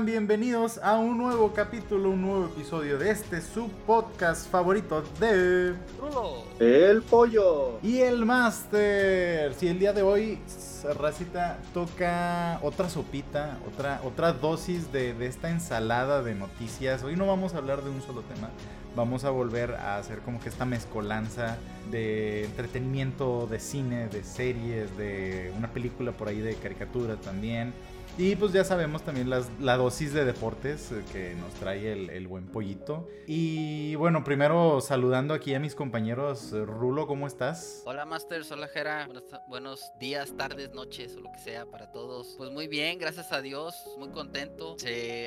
están? Bienvenidos a un nuevo capítulo, un nuevo episodio de este subpodcast favorito de Rulo. El pollo. y el Master. Si el día de hoy Racita toca otra sopita, otra, otra dosis de, de esta ensalada de noticias. Hoy no vamos a hablar de un solo tema. Vamos a volver a hacer como que esta mezcolanza de entretenimiento, de cine, de series, de una película por ahí de caricatura también. Y pues ya sabemos también la dosis de deportes eh, que nos trae el, buen pollito. Y bueno, primero saludando aquí a mis compañeros. eh, Rulo, ¿cómo estás? Hola Masters, hola Jera, buenos, días, tardes, noches o lo que sea para todos. Pues muy bien, gracias a Dios, muy contento.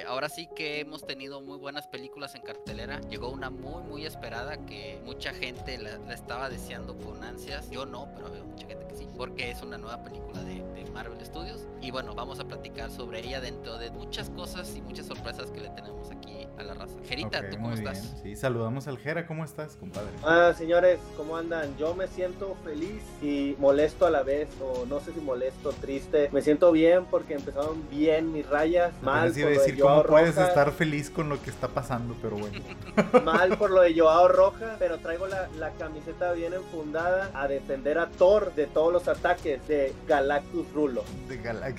Ahora sí que hemos tenido muy buenas películas en cartelera. Llegó una muy muy esperada que mucha gente la, estaba deseando con ansias. Yo no, pero veo mucha gente que sí, porque es una nueva película de, de Marvel Studios. Y bueno, vamos a platicar sobre ella dentro de muchas cosas y muchas sorpresas que le tenemos aquí a la raza. Jerita, Ok, ¿tú cómo estás? bien. Sí, saludamos al Jera. ¿Cómo estás, compadre? Ah, señores, ¿cómo andan? Yo me siento feliz y molesto a la vez, o no sé si molesto, triste. Me siento bien porque empezaron bien mis rayas, mal por a lo de decir cómo Joao puedes Rojas, estar feliz con lo que está pasando, pero bueno. mal por lo de Joao Rojas, pero traigo la, la camiseta bien enfundada a defender a Thor de todos los ataques de Galactus Rulo. De gala-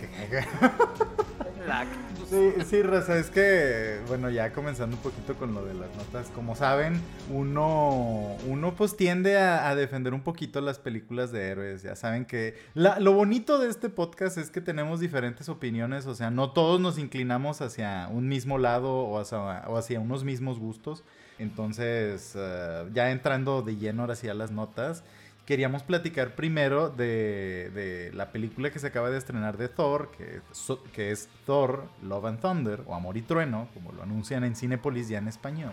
La- Sí, sí, Raza, es que, bueno, ya comenzando un poquito con lo de las notas, como saben, uno, uno pues tiende a, defender un poquito las películas de héroes, ya saben que lo bonito de este podcast es que tenemos diferentes opiniones, o sea, no todos nos inclinamos hacia un mismo lado o hacia, unos mismos gustos, entonces, eh, ya entrando de lleno ahora sí las notas, queríamos platicar primero de, la película que se acaba de estrenar de Thor, que, que es Thor, Love and Thunder, o Amor y Trueno, como lo anuncian en Cinepolis ya en español.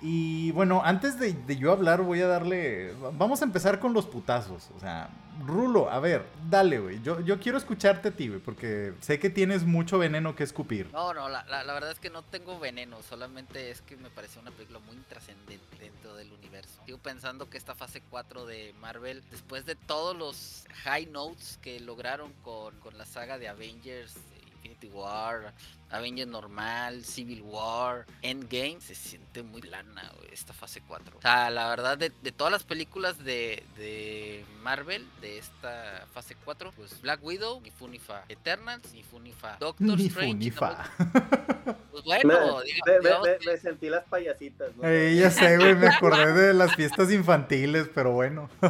Y bueno, antes de, yo hablar, voy a darle. Vamos a empezar con los putazos. O sea, Rulo, a ver, dale, güey. Yo, yo quiero escucharte a ti, porque sé que tienes mucho veneno que escupir. No, no, la, la, la verdad es que no tengo veneno, solamente es que me pareció una película muy trascendente dentro del universo. Sigo pensando que esta fase 4 de Marvel, después de todos los high notes que lograron con, con la saga de Avengers, Infinity War, Avengers normal, Civil War, Endgame, se siente muy plana esta fase 4. O sea, la verdad, de, de todas las películas de, de Marvel, de esta fase 4, pues Black Widow, ni Funifa, Eternals, ni Funifa, Doctor Ni Strange, fu ni no- fa. pues bueno, me- diga- me- digamos me- que- me sentí las payasitas, ¿no? Eh, ya sé, güey, me acordé de las fiestas infantiles, pero bueno.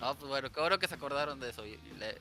No, pues bueno, qué bueno que se acordaron de eso.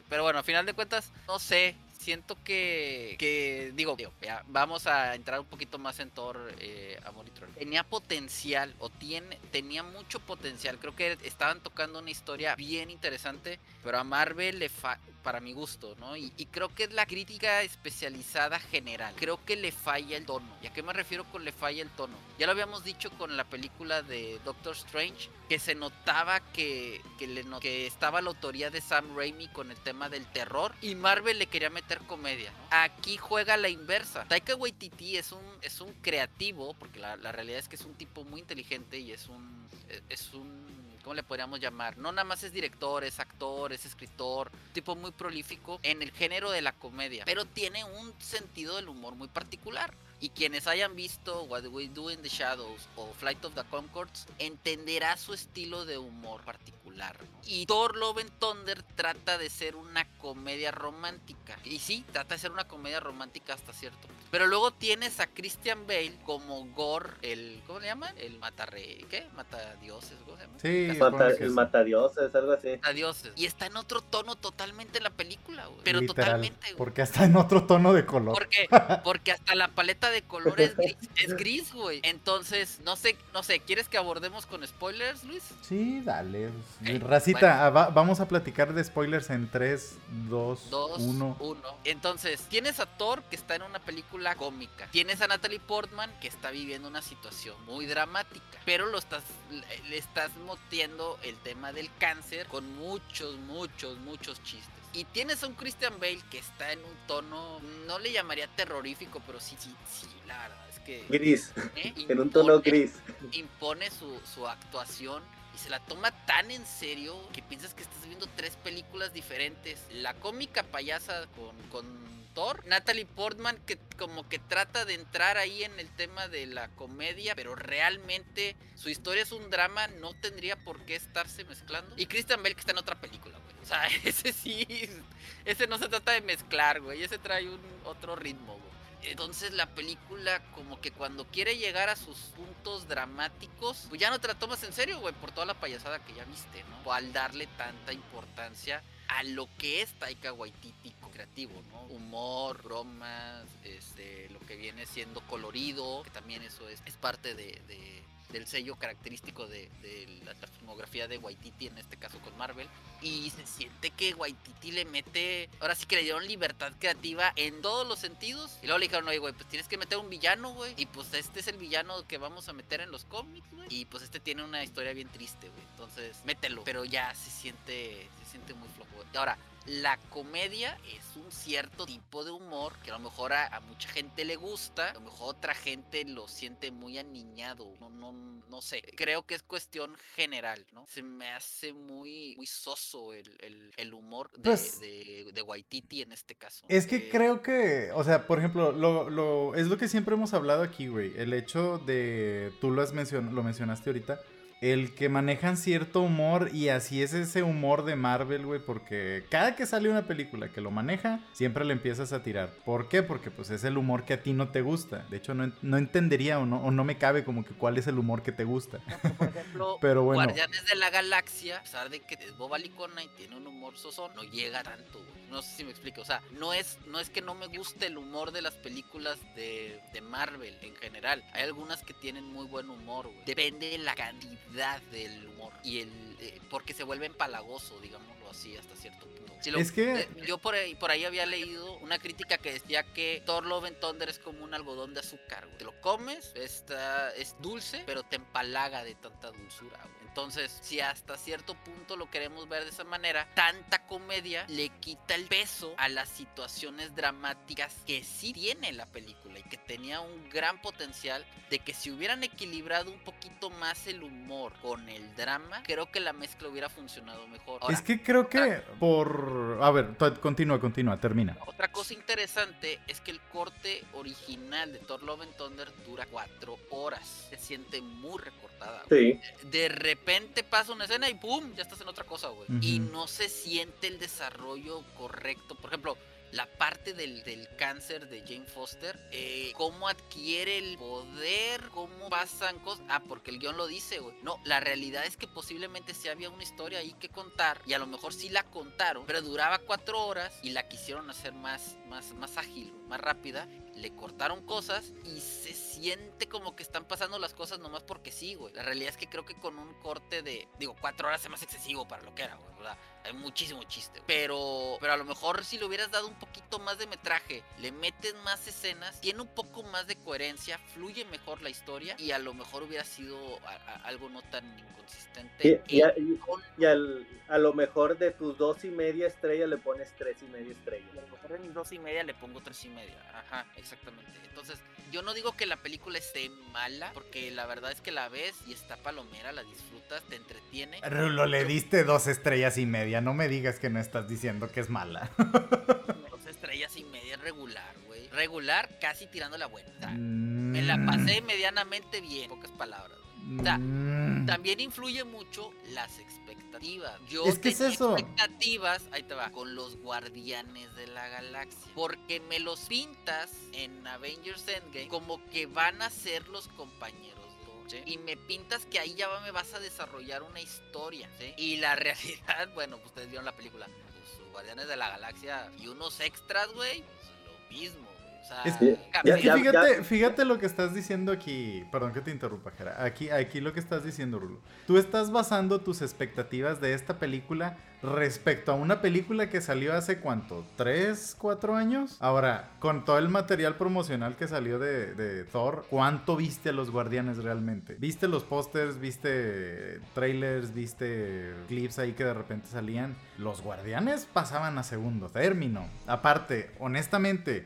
Pero bueno, a final de cuentas, no sé. Siento que, que digo, digo, ya, vamos a entrar un poquito más en Thor, eh, Amor y Trueno. Tenía potencial, o tiene, tenía mucho potencial. Creo que estaban tocando una historia bien interesante, pero a Marvel le fa para mi gusto, ¿no? Y, y creo que es la crítica especializada general. Creo que le falla el tono. ¿Y a qué me refiero con le falla el tono? Ya lo habíamos dicho con la película de Doctor Strange, que se notaba que, que, le que estaba la autoría de Sam Raimi con el tema del terror y Marvel le quería meter comedia. Aquí juega la inversa. Taika Waititi es un, es un creativo, porque la, la realidad es que es un tipo muy inteligente y es un... Es un ¿Cómo le podríamos llamar? No nada más es director, es actor, es escritor, tipo muy prolífico en el género de la comedia, pero tiene un sentido del humor muy particular. Y quienes hayan visto What We Do in the Shadows o Flight of the Concords entenderá su estilo de humor particular. ¿No? Y Thor Love and Thunder trata de ser una comedia romántica. Y sí, trata de ser una comedia romántica hasta cierto punto. Pero luego tienes a Christian Bale como Gore, el ¿cómo le llaman? El matarre, ¿qué? Mata dioses, ¿cómo se llama? Sí, Mata- el matadioses, algo así. a dioses. Y está en otro tono totalmente en la película, güey. Pero Literal, totalmente, güey. Porque está en otro tono de color. Porque, porque hasta la paleta de colores es gris, es gris, güey. Entonces, no sé, no sé, ¿quieres que abordemos con spoilers, Luis? Sí, dale. Racita, bueno. ah, va- vamos a platicar de spoilers en 3, 2, Dos, 1. uno. Entonces, tienes a Thor que está en una película cómica. Tienes a Natalie Portman que está viviendo una situación muy dramática. Pero lo estás, le- estás motiendo el tema del cáncer con muchos, muchos, muchos chistes. Y tienes a un Christian Bale que está en un tono, no le llamaría terrorífico, pero sí, sí, sí, la verdad es que... Gris, ¿eh? en un tono Impone- gris. impone su, su actuación y se la toma tan en serio que piensas que estás viendo tres películas diferentes. La cómica payasa con, con Thor. Natalie Portman que como que trata de entrar ahí en el tema de la comedia, pero realmente su historia es un drama, no tendría por qué estarse mezclando. Y Christian Bale que está en otra película, güey. O sea, ese sí, ese no se trata de mezclar, güey. Ese trae un otro ritmo, güey. Entonces la película como que cuando quiere llegar a sus puntos dramáticos, pues ya no te la tomas en serio, güey, por toda la payasada que ya viste, ¿no? O al darle tanta importancia a lo que es Taika Waititi creativo, ¿no? Humor, bromas, este, lo que viene siendo colorido, que también eso es, es parte de, de del sello característico de, la, filmografía de Waititi, en este caso con Marvel. Y se siente que Waititi le mete, ahora sí que le dieron libertad creativa en todos los sentidos. Y luego le dijeron, oye, güey, pues tienes que meter un villano, güey. Y pues este es el villano que vamos a meter en los cómics, güey. Y pues este tiene una historia bien triste, güey. Entonces, mételo. Pero ya se siente, se siente muy flojo. Ahora, la comedia es un cierto tipo de humor que a lo mejor a, mucha gente le gusta, a lo mejor otra gente lo siente muy aniñado, no, no, no sé, creo que es cuestión general, ¿no? Se me hace muy, muy soso el, humor pues de, de, Waititi en este caso. Es que eh, creo que, o sea, por ejemplo, lo, lo, es lo que siempre hemos hablado aquí, güey, el hecho de, tú lo, has lo mencionaste ahorita, el que manejan cierto humor y así es ese humor de Marvel, güey, porque cada que sale una película que lo maneja, siempre le empiezas a tirar. ¿Por qué? Porque pues es el humor que a ti no te gusta. De hecho, no, no entendería o no, o no me cabe como que cuál es el humor que te gusta. Por ejemplo, Pero bueno. Guardianes de la Galaxia, a pesar de que es boba licona y tiene un humor soso, no llega tanto, güey. No sé si me explico. O sea, no es, no es que no me guste el humor de las películas de, de Marvel en general. Hay algunas que tienen muy buen humor, güey. Depende de la cantidad del humor y el eh, porque se vuelve empalagoso, digámoslo así, hasta cierto punto. es que eh, yo por ahí, por ahí había leído una crítica que decía que Thor Love and Thunder es como un algodón de azúcar. Te lo comes, está, es dulce, pero te empalaga de tanta dulzura. Entonces, si hasta cierto punto lo queremos ver de esa manera, tanta comedia le quita el peso a las situaciones dramáticas que sí tiene la película y que tenía un gran potencial de que si hubieran equilibrado un poquito más el humor con el drama, creo que la mezcla hubiera funcionado mejor. es que creo que por... A ver, continúa, continúa, termina. Otra cosa interesante es que el corte original de Thor Love and Thunder dura cuatro horas. Se siente muy recortada. Sí. De repente repente pasa una escena y ¡pum! Ya estás en otra cosa, güey. Y no se siente el desarrollo correcto. Por ejemplo, la parte del, cáncer de Jane Foster, eh, cómo adquiere el poder, cómo pasan cosas. Ah, porque el guion lo dice, güey. No, la realidad es que posiblemente sí había una historia ahí que contar y a lo mejor sí la contaron, pero duraba cuatro horas y la quisieron hacer más, más, más ágil, más rápida. Le cortaron cosas y se siente como que están pasando las cosas nomás porque sí, güey. La realidad es que creo que con un corte de, digo, cuatro horas es más excesivo para lo que era, güey, ¿verdad? hay muchísimo chiste. Pero, pero a lo mejor si le hubieras dado un poquito más de metraje, le metes más escenas, tiene un poco más de coherencia, fluye mejor la historia y a lo mejor hubiera sido algo no tan inconsistente. Y, a, lo mejor de tus dos y media estrellas le pones tres y media estrellas. A lo mejor de mis dos y media le pongo tres y media. Ajá, exactamente. Entonces, yo no digo que la película esté mala, porque la verdad es que la ves y está palomera, la disfrutas, te entretiene. Rulo, le diste dos estrellas y media no me digas que no estás diciendo que es mala. Dos estrellas y media regular, güey. Regular, casi tirando la vuelta. Me la mm. pasé medianamente bien, pocas palabras. Mm. también influye mucho las expectativas. Yo es que es eso. expectativas, ahí te va, con los guardianes de la galaxia. Porque me los pintas en Avengers Endgame como que van a ser los compañeros y me pintas que ahí ya me vas a desarrollar una historia, Y la realidad, bueno, pues ustedes vieron la película, los Guardianes de la Galaxia y unos extras, güey, pues lo mismo. O sea, es que, fíjate, fíjate lo que estás diciendo aquí. Perdón que te interrumpa, Jera. Aquí, aquí lo que estás diciendo, Rulo. Tú estás basando tus expectativas de esta película respecto a una película que salió hace cuánto, ¿tres, cuatro años? Ahora, con todo el material promocional que salió de, Thor, ¿cuánto viste a los guardianes realmente? ¿Viste los pósters? ¿Viste trailers? ¿Viste clips ahí que de repente salían? Los guardianes pasaban a segundo término. Aparte, honestamente,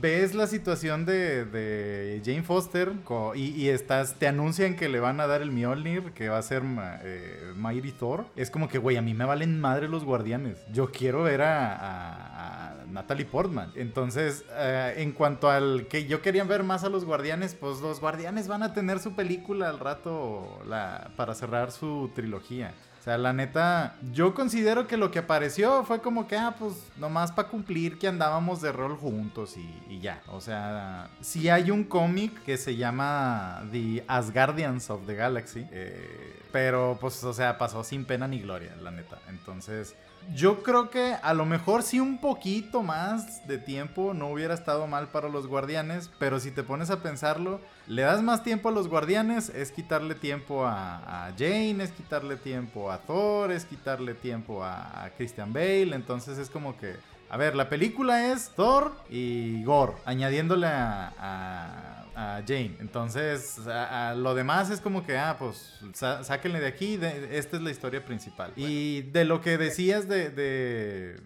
ves la situación de, de Jane Foster y, estás, te anuncian que le van a dar el Mjolnir, que va a ser eh, Mighty Thor. Es como que, güey, a mí me valen madre los guardianes. Yo quiero ver a, Natalie Portman. Entonces, eh, en cuanto al que yo quería ver más a los guardianes, pues los guardianes van a tener su película al rato la, para cerrar su trilogía. Sea, la neta, yo considero que lo que apareció fue como que, ah, pues nomás para cumplir que andábamos de rol juntos y, ya. O sea, si hay un cómic que se llama The Asgardians of the Galaxy, eh, pero pues, o sea, pasó sin pena ni gloria, la neta. Entonces, yo creo que a lo mejor sí un poquito más de tiempo no hubiera estado mal para los guardianes, pero si te pones a pensarlo, le das más tiempo a los guardianes, es quitarle tiempo a, Jane, es quitarle tiempo a Thor, es quitarle tiempo a, Christian Bale, entonces es como que... A ver, la película es Thor y Gore, añadiéndole a a Jane. Entonces, a, lo demás es como que, ah, pues sáquenle de aquí, esta es la historia principal. Y de lo que decías de, de,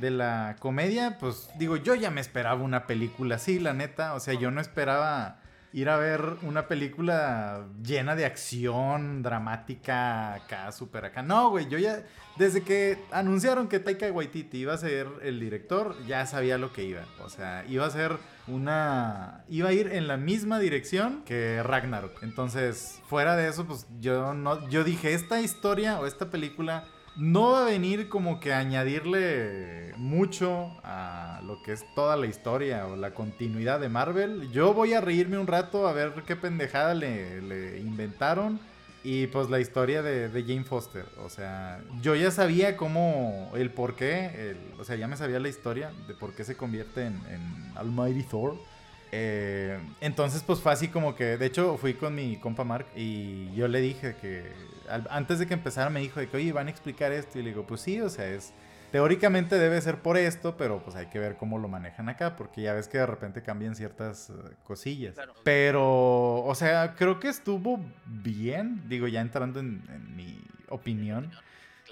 de, la comedia, pues digo, yo ya me esperaba una película así, la neta. O sea, yo no esperaba ir a ver una película llena de acción, dramática, acá, súper acá. No, güey, yo ya, desde que anunciaron que Taika Waititi iba a ser el director, ya sabía lo que iba. O sea, iba a ser una... iba a ir en la misma dirección que Ragnarok. Entonces, fuera de eso, pues yo no... Yo dije, esta historia o esta película no va a venir como que añadirle mucho a lo que es toda la historia o la continuidad de Marvel. Yo voy a reírme un rato a ver qué pendejada le, inventaron. Y pues la historia de, Jane Foster. O sea, yo ya sabía cómo, el por qué, o sea, ya me sabía la historia de por qué se convierte en, en Almighty Thor. Eh, entonces, pues fue así como que, de hecho, fui con mi compa Mark y yo le dije que, antes de que empezara, me dijo de que, oye, van a explicar esto. Y le digo, pues sí, o sea, es, teóricamente debe ser por esto, pero pues hay que ver cómo lo manejan acá, porque ya ves que de repente cambian ciertas eh, cosillas. Pero, o sea, creo que estuvo bien, digo, ya entrando en, en mi opinión.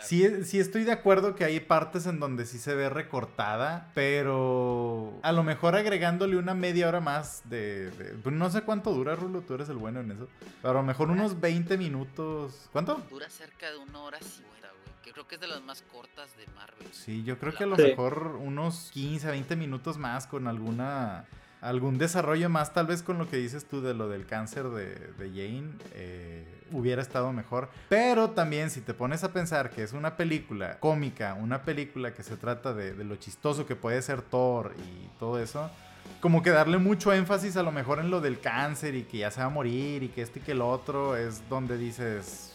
Sí, estoy de acuerdo que hay partes en donde sí se ve recortada, pero a lo mejor agregándole una media hora más de... Pues, no sé cuánto dura, Rulo, tú eres el bueno en eso. Pero a lo mejor unos 20 minutos... ¿Cuánto? Dura cerca de una hora sí, güey. Que creo que es de las más cortas de Marvel. Sí, yo creo que a lo mejor unos 15, 20 minutos más con alguna algún desarrollo más, tal vez con lo que dices tú de lo del cáncer de, Jane, eh, hubiera estado mejor. Pero también si te pones a pensar que es una película cómica, una película que se trata de, lo chistoso que puede ser Thor y todo eso, como que darle mucho énfasis a lo mejor en lo del cáncer y que ya se va a morir y que este y que el otro es donde dices,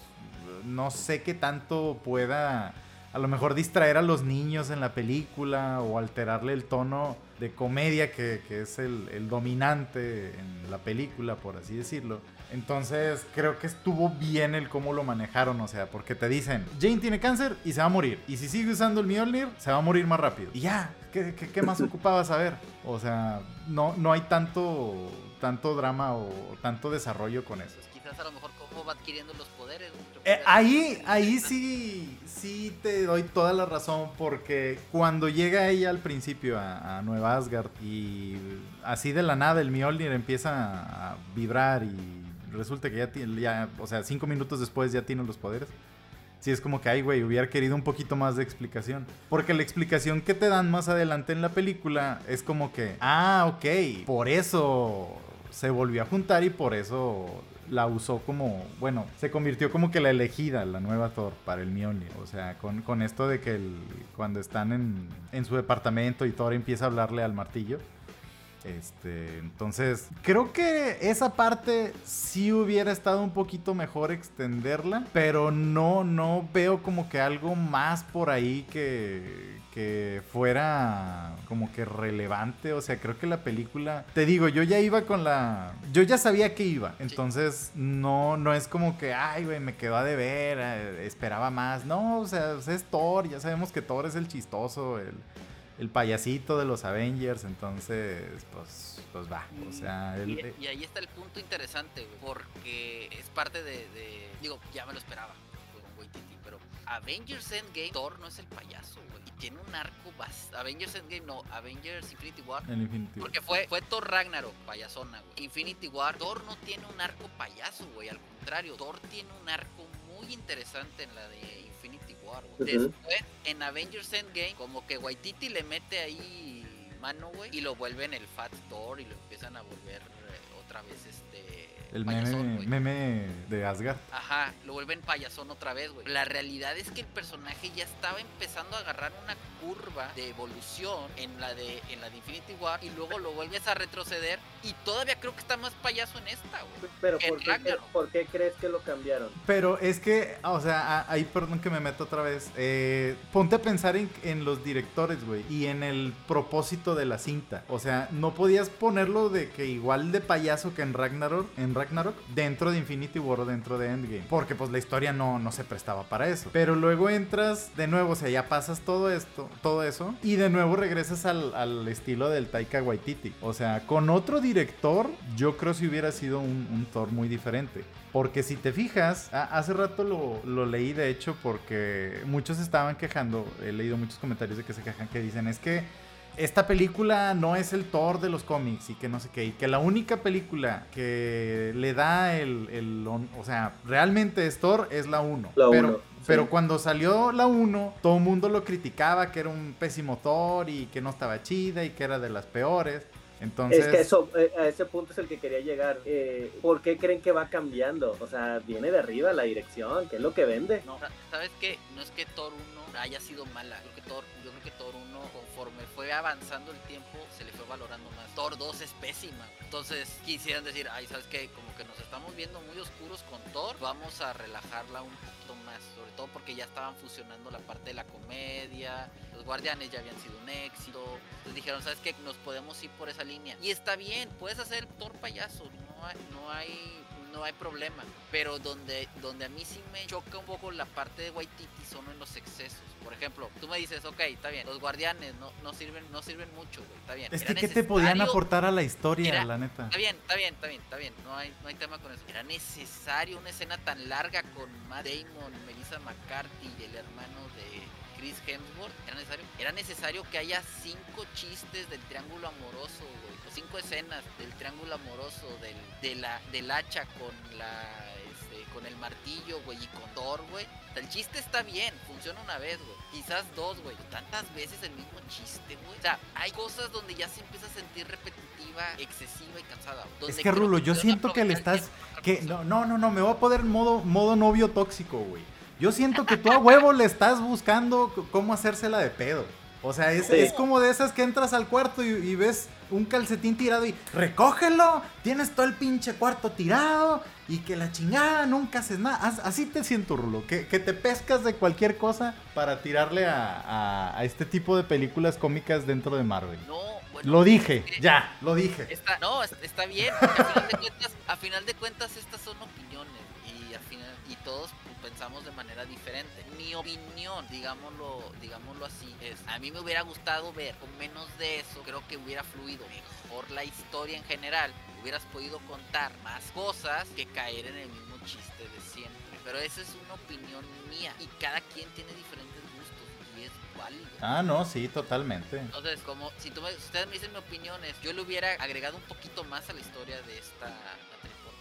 no sé qué tanto pueda a lo mejor distraer a los niños en la película o alterarle el tono de comedia que, es el, dominante en la película, por así decirlo. Entonces creo que estuvo bien el cómo lo manejaron, o sea, porque te dicen, Jane tiene cáncer y se va a morir. Y si sigue usando el Mjolnir, se va a morir más rápido. Y ya, ¿qué, qué, más ocupaba saber? O sea, no, no hay tanto, tanto drama o tanto desarrollo con eso. Quizás a lo mejor va adquiriendo los poderes. Eh, ahí, ahí sí, sí te doy toda la razón porque cuando llega ella al principio a, Nueva Asgard y así de la nada el Mjolnir empieza a vibrar y resulta que ya tiene, ya, o sea, cinco minutos después ya tiene los poderes. Sí, es como que, ay, güey, hubiera querido un poquito más de explicación. Porque la explicación que te dan más adelante en la película es como que, ah, ok, por eso se volvió a juntar y por eso la usó como, bueno, se convirtió como que la elegida, la nueva Thor para el Mjolnir. O sea, con, con esto de que el, cuando están en, en su departamento y Thor empieza a hablarle al martillo, este, entonces, creo que esa parte sí hubiera estado un poquito mejor extenderla, pero no, no veo como que algo más por ahí que, que fuera como que relevante. O sea, creo que la película, te digo, yo ya iba con la, yo ya sabía que iba, entonces no, no es como que, ay, güey, me quedó a deber, eh, esperaba más. No, o sea, es Thor, ya sabemos que Thor es el chistoso, el el payasito de los Avengers, entonces, pues, pues va, o sea... y, ahí está el punto interesante, porque es parte de, digo, ya me lo esperaba, pero Avengers Endgame, Thor no es el payaso, güey. Y tiene un arco bastante. Avengers Endgame, no, Avengers Infinity War. El Infinity War. Porque fue, fue Thor Ragnarok, payasona, güey. Infinity War, Thor no tiene un arco payaso, güey. Al contrario, Thor tiene un arco muy interesante en la de Infinity War. Después, en Avengers Endgame, como que Waititi le mete ahí mano, güey. Y lo vuelven el Fat Thor y lo empiezan a volver eh, otra vez este. El payasón, meme, meme de Asgard. Ajá, lo vuelven payasón otra vez, güey. La realidad es que el personaje ya estaba empezando a agarrar una curva de evolución en la de en la de Infinity War y luego lo vuelves a retroceder y todavía creo que está más payaso en esta, güey. Pero En ¿por qué, Ragnarok. ¿por qué crees que lo cambiaron? Pero es que, o sea, ahí perdón que me meto otra vez. eh, ponte a pensar en, en los directores, güey, y en el propósito de la cinta. O sea, no podías ponerlo de que igual de payaso que en Ragnarok, en Ragnarok, dentro de Infinity War o dentro de Endgame. Porque pues la historia no, no se prestaba para eso. Pero luego entras de nuevo, o sea, ya pasas todo esto, todo eso, y de nuevo regresas al, al estilo del Taika Waititi. O sea, con otro director, yo creo si hubiera sido un, un Thor muy diferente. Porque si te fijas, hace rato lo, lo leí de hecho porque muchos estaban quejando, he leído muchos comentarios de que se quejan que dicen es que esta película no es el Thor de los cómics y que no sé qué, y que la única película que le da el, el on- o sea, realmente es Thor es la 1. La pero, uno, pero sí. cuando salió la 1, todo el mundo lo criticaba que era un pésimo Thor y que no estaba chida y que era de las peores. Entonces, Es que eso, eh, a ese punto es el que quería llegar. Eh, ¿Por qué creen que va cambiando? O sea, viene de arriba la dirección, que es lo que vende. No, sa- ¿sabes qué? No es que Thor 1 haya sido mala. Creo que Thor, yo creo que Thor 1, conforme fue avanzando el tiempo, se le fue valorando más. Thor 2 es pésima. Entonces quisieran decir, ay, ¿sabes qué? Como que nos estamos viendo muy oscuros con Thor. Vamos a relajarla un poquito más. Sobre todo porque ya estaban fusionando la parte de la comedia. Los guardianes ya habían sido un éxito. Entonces dijeron, ¿sabes qué? Nos podemos ir por esa línea. Y está bien, puedes hacer Thor payaso. No hay, no hay no hay problema. Pero donde, donde a mí sí me choca un poco la parte de Waititi son en los excesos. Por ejemplo, tú me dices, ok, está bien, los guardianes no, no sirven, no sirven mucho, güey, está bien. es que ¿qué te podían aportar a la historia, Era- la neta? Está bien, está bien, está bien, está bien. No hay, no hay tema con eso. Era necesario una escena tan larga con Matt Damon, Melissa McCarthy y el hermano de Chris Hemsworth. Era necesario. Era necesario que haya cinco chistes del triángulo amoroso, güey. O cinco escenas del triángulo amoroso, del, de la, del hacha con la este, con el martillo, güey, y con Thor, güey. O sea, el chiste está bien, funciona una vez, güey. Quizás dos, güey. Tantas veces el mismo chiste, güey. O sea, hay cosas donde ya se empieza a sentir repetitiva, excesiva y cansada. güey. Es que Rulo, yo siento que le estás que no no no no me voy a poner modo modo novio tóxico, güey. Yo siento que tú a huevo le estás buscando cómo hacérsela de pedo. O sea, es, Sí. es como de esas que entras al cuarto y, y ves un calcetín tirado y recógelo, tienes todo el pinche cuarto tirado y que la chingada nunca haces nada. As- Así te siento, Rulo, que, que te pescas de cualquier cosa para tirarle a, a- a este tipo de películas cómicas dentro de Marvel. No, bueno. Lo dije, que- ya, lo dije. Está, no, es- está bien. porque A final, de cuentas, a final de cuentas, estas son opiniones y al final y todos pensamos de manera diferente. Mi opinión, digámoslo, digámoslo así, es a mí me hubiera gustado ver con menos de eso. Creo que hubiera fluido mejor la historia en general. Hubieras podido contar más cosas que caer en el mismo chiste de siempre. Pero esa es una opinión mía y cada quien tiene diferentes gustos y es válido. Ah, no, sí, totalmente. Entonces, como si, tú me- si ustedes me dicen mi opiniones, yo le hubiera agregado un poquito más a la historia de esta.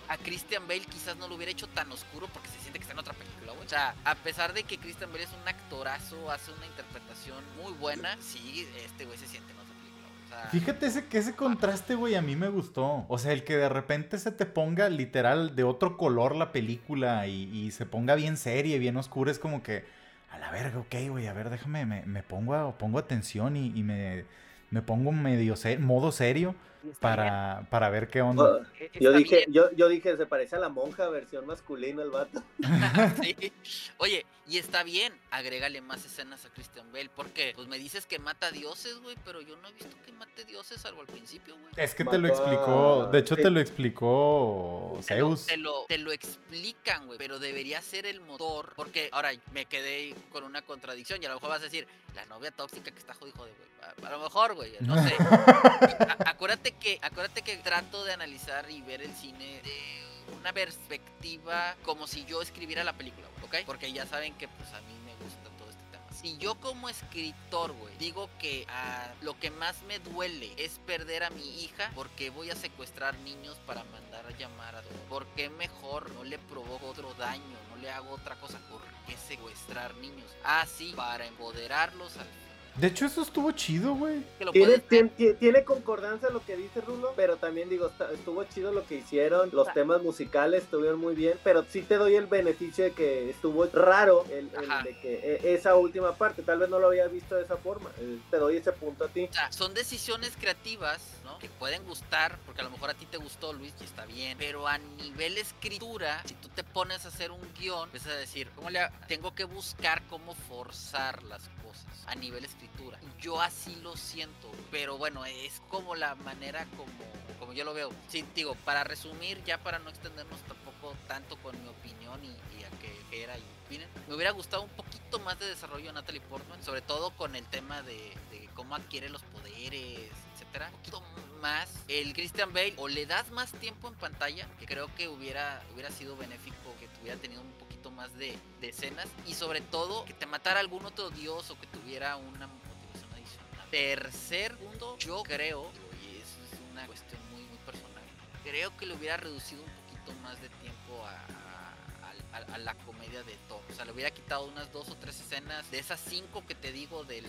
A Christian Bale quizás no lo hubiera hecho tan oscuro porque se siente que está en otra película. O sea, a pesar de que Christian Bale es un actorazo, hace una interpretación muy buena, sí, este güey se siente en otra película, Fíjate ese, que ese contraste, güey, a mí me gustó. O sea, el que de repente se te ponga literal de otro color la película y, se ponga bien seria y bien oscura, es como que, a la verga, ok, güey, a ver, déjame, me, pongo, pongo atención y, me, me pongo medio se- modo serio para, para ver qué onda. Oh, e- Yo dije, yo, yo dije, se parece a la monja versión masculina el vato. Sí. Oye, y está bien, agrégale más escenas a Christian Bale, porque pues me dices que mata dioses, güey, pero yo no he visto que mate dioses salvo al principio, güey. Es que te lo explicó, de hecho sí. te lo explicó Te lo, Zeus. te, lo, te lo explican, güey, pero debería ser el motor. Porque ahora me quedé con una contradicción y a lo mejor vas a decir, la novia tóxica que está jodido, güey. A, a lo mejor, güey, no sé. A- acuérdate, que, acuérdate que trato de analizar y ver el cine de una perspectiva como si yo escribiera la película, ¿ok? Porque ya saben que pues a mí me Si yo como escritor, güey, digo que lo que más me duele es perder a mi hija porque voy a secuestrar niños para mandar a llamar a... ¿Por qué mejor no le provoco otro daño? No le hago otra cosa. ¿Por qué secuestrar niños? Ah, sí, para empoderarlos al de hecho, eso estuvo chido, güey. Tiene, tiene, tiene, concordancia lo que dice Rulo, pero también digo, estuvo chido lo que hicieron. Los temas musicales estuvieron muy bien, pero sí te doy el beneficio de que estuvo raro el, de que e, esa última parte, tal vez no lo había visto de esa forma. Eh, te doy ese punto a ti. O sea, son decisiones creativas, ¿no? Que pueden gustar, porque a lo mejor a ti te gustó, Luis, y está bien. Pero a nivel escritura, si tú te pones a hacer un guion, empiezas a decir, ¿cómo le tengo que buscar cómo forzar las cosas? a nivel escritura. Yo así lo siento, pero bueno, es como la manera como, como yo lo veo. Sí, digo, para resumir, ya para no extendernos tampoco tanto con mi opinión y, a que era y opinen, me hubiera gustado un poquito más de desarrollo a Natalie Portman, sobre todo con el tema de, de cómo adquiere los poderes, etcétera. Un poquito más. El Christian Bale, o le das más tiempo en pantalla, que creo que hubiera, hubiera sido benéfico que tuviera tenido un más de, escenas y sobre todo que te matara algún otro dios o que tuviera una motivación adicional. Tercer punto, yo creo, y eso es una cuestión muy, muy personal, creo que le hubiera reducido un poquito más de tiempo a, la comedia de Thor. O sea, le hubiera quitado unas dos o tres escenas de esas cinco que te digo del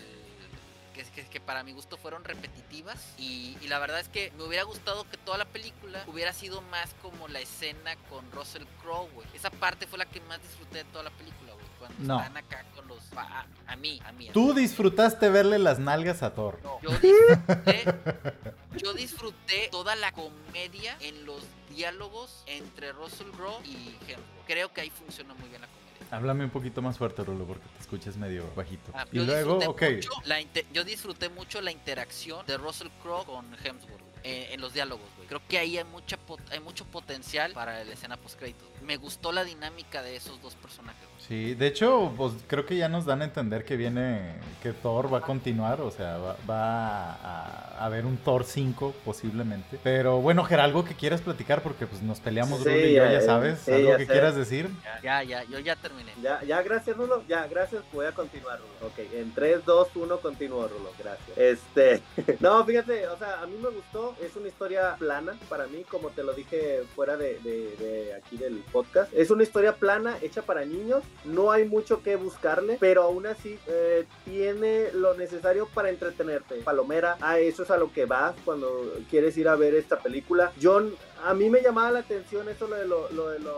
que, que, que, para mi gusto fueron repetitivas y, la verdad es que me hubiera gustado que toda la película hubiera sido más como la escena con Russell Crowe, güey. Esa parte fue la que más disfruté de toda la película, güey. Cuando están acá con los... A, mí, a mí. Tú disfrutaste verle las nalgas a Thor. No, yo disfruté, yo disfruté toda la comedia en los diálogos entre Russell Crowe y Henry. Creo que ahí funciona muy bien la comedia. Háblame un poquito más fuerte, Rulo, porque te escuchas medio bajito. Ah, y luego, ok. yo disfruté mucho la interacción de Russell Crowe con Hemsworth eh, en los diálogos, Creo que ahí hay, mucha hay mucho potencial para la escena post crédito. Me gustó la dinámica de esos dos personajes. Sí, de hecho, pues creo que ya nos dan a entender que viene, que Thor va a continuar, o sea, va, a, haber un Thor 5 posiblemente. Pero bueno, Ger, algo que quieras platicar porque pues nos peleamos, sí, y yo, ya sabes, algo que quieras decir. Ya, ya, yo ya terminé. Ya, ya, gracias, Rulo, ya, gracias, voy a continuar, Rulo. Ok, en 3, 2, 1, continúo, Rulo, gracias. Este, no, fíjate, o sea, a mí me gustó, es una historia plana para mí, como te lo dije fuera de, de aquí del podcast. Es una historia plana, hecha para niños no hay mucho que buscarle, pero aún así eh, tiene lo necesario para entretenerte. Palomera, a eso es a lo que vas cuando quieres ir a ver esta película. John, a mí me llamaba la atención eso lo de, lo de los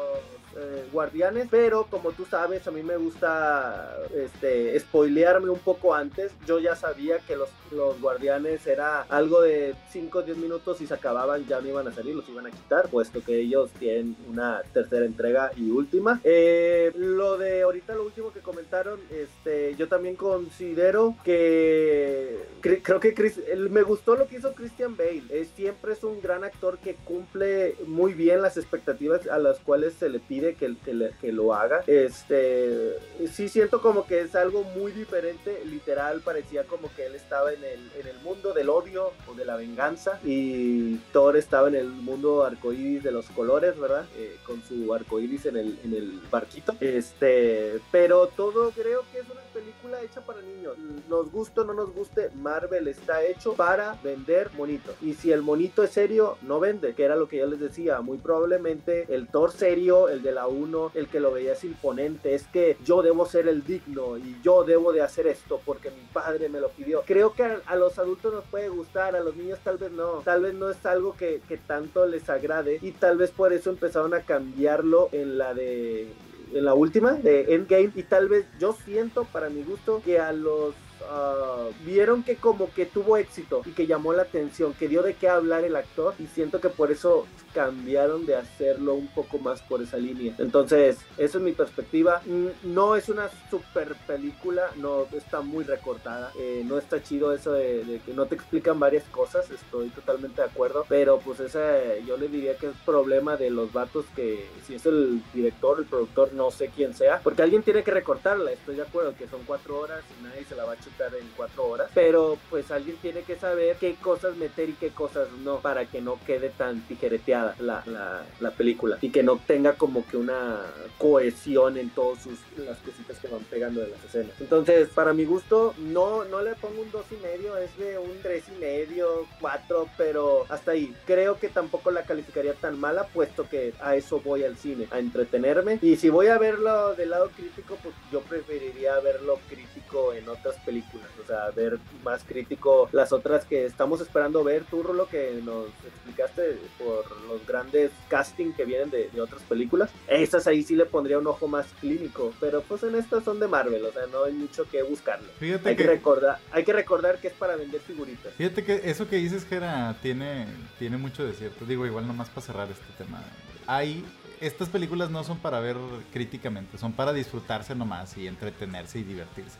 eh, guardianes, pero como tú sabes, a mí me gusta este, spoilearme un poco antes. Yo ya sabía que los, los guardianes era algo de 5 o 10 minutos y se acababan, ya no iban a salir, los iban a quitar, puesto que ellos tienen una tercera entrega y última. Eh, lo de ahorita, lo último que comentaron, este, yo también considero que creo que Chris, me gustó lo que hizo Christian Bale. Es, siempre es un gran actor que cumple muy bien las expectativas a las cuales se le pide que, que, lo haga. Este, sí siento como que es algo muy diferente, literal parecía como que él estaba en el, en el mundo del odio o de la venganza y Thor estaba en el mundo arcoíris de los colores, ¿verdad? Eh, con su arcoíris en el, en el barquito. Este, pero todo creo que es una película hecha para niños. Nos guste o no nos guste, Marvel está hecho para vender monitos. Y si el monito es serio, no vende, que era lo que yo les decía. Muy probablemente el Thor serio, el de la 1, el que lo veías imponente, es que yo debo ser el digno y yo debo de hacer esto porque mi padre me lo pidió. Creo que a, los adultos nos puede gustar, a los niños tal vez no. Tal vez no es algo que tanto les agrade y tal vez por eso empezaron a cambiarlo en la de en la última de Endgame y tal vez yo siento para mi gusto que a los Ah, vieron que como que tuvo éxito y que llamó la atención, que dio de qué hablar el actor y siento que por eso cambiaron de hacerlo un poco más por esa línea. Entonces, eso es mi perspectiva. No es una super película, no está muy recortada, eh, no está chido eso de, que no te explican varias cosas, estoy totalmente de acuerdo, pero pues ese yo le diría que es problema de los vatos que si es el director, el productor, no sé quién sea, porque alguien tiene que recortarla, estoy de acuerdo que son cuatro horas y nadie se la va a chutar en cuatro horas, pero pues alguien tiene que saber qué cosas meter y qué cosas no, para que no quede tan tijereteada la, la, la película y que no tenga como que una cohesión en todas las cositas que van pegando de las escenas. Entonces, para mi gusto, no, no le pongo un dos y medio, es de un tres y medio, cuatro, pero hasta ahí. Creo que tampoco la calificaría tan mala, puesto que a eso voy al cine, a entretenerme. Y si voy a verlo del lado crítico, pues yo preferiría verlo crítico en otras películas, o sea, ver más crítico las otras que estamos esperando ver. Tú, lo que nos explicaste por los grandes casting que vienen de, de otras películas, esas ahí sí le pondría un ojo más clínico, pero pues en estas son de Marvel, o sea, no hay mucho que buscarle. Fíjate Hay que, que, recordar, hay que recordar que es para vender figuritas. fíjate que eso que dices, Gera, tiene, tiene mucho de cierto. Digo, igual nomás para cerrar este tema. Hay, estas películas no son para ver críticamente, son para disfrutarse nomás y entretenerse y divertirse.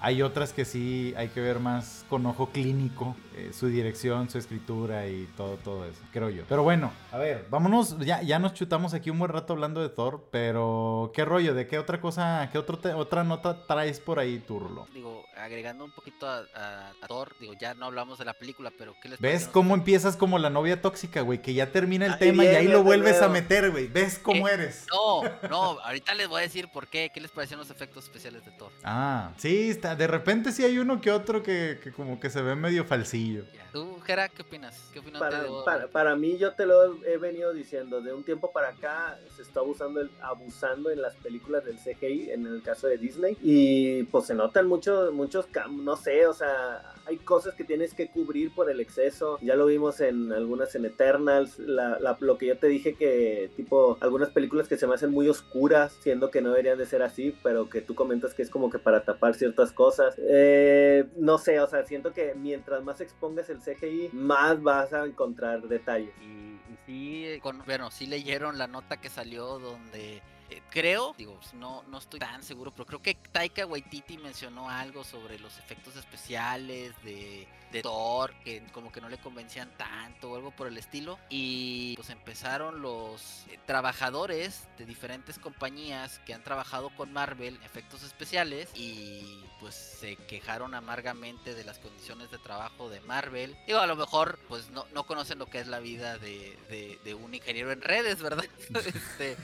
Hay otras que sí hay que ver más con ojo clínico, eh, su dirección, su escritura y todo, todo eso, creo yo. Pero bueno, a ver, vámonos, ya, ya nos chutamos aquí un buen rato hablando de Thor, pero ¿qué rollo? ¿De qué otra cosa, qué otro te- otra nota traes por ahí, Turlo? Digo, agregando un poquito a, a- a Thor, digo, ya no hablamos de la película, pero ¿qué les ¿Ves cómo empiezas como la novia tóxica, güey? Que ya termina el Ahí tema y ahí lo vuelves a meter, güey. ¿Ves cómo Eh, eres? No, no, ahorita les voy a decir por qué. ¿Qué les parecieron los efectos especiales de Thor? Ah, sí, está. De repente sí hay uno que otro que, que como que se ve medio falsillo. Ya. ¿Tú, Jera, qué opinas? ¿Qué opinas Para, de para, para mí, yo te lo he venido diciendo, de un tiempo para acá se está abusando, el- abusando en las películas del CGI, en el caso de Disney, y pues se notan muchos, muchos, no sé, o sea, hay cosas que tienes que cubrir por el exceso, ya lo vimos en algunas en Eternals, la, lo que yo te dije que tipo, algunas películas que se me hacen muy oscuras, siendo que no deberían de ser así, pero que tú comentas que es como que para tapar ciertas cosas, Eh, no sé, o sea, siento que mientras más expongas el CGI, más vas a encontrar detalles. Y, y sí, con, bueno, sí leyeron la nota que salió donde eh, creo, digo, no, no estoy tan seguro, pero creo que Taika Waititi mencionó algo sobre los efectos especiales de, de Thor, que como que no le convencían tanto o algo por el estilo. Y pues empezaron los eh, trabajadores de diferentes compañías que han trabajado con Marvel, efectos especiales, y pues se quejaron amargamente de las condiciones de trabajo de Marvel. Digo, a lo mejor pues no, no conocen lo que es la vida de, de- de un ingeniero en redes, ¿verdad? Este,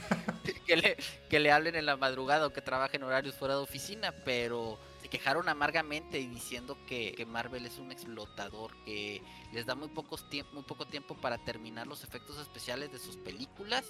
que, le, que le hablen en la madrugada o que trabaje en horarios fuera de oficina, pero quejaron amargamente diciendo que, que Marvel es un explotador, que les da muy, pocos tiemp- muy poco tiempo para terminar los efectos especiales de sus películas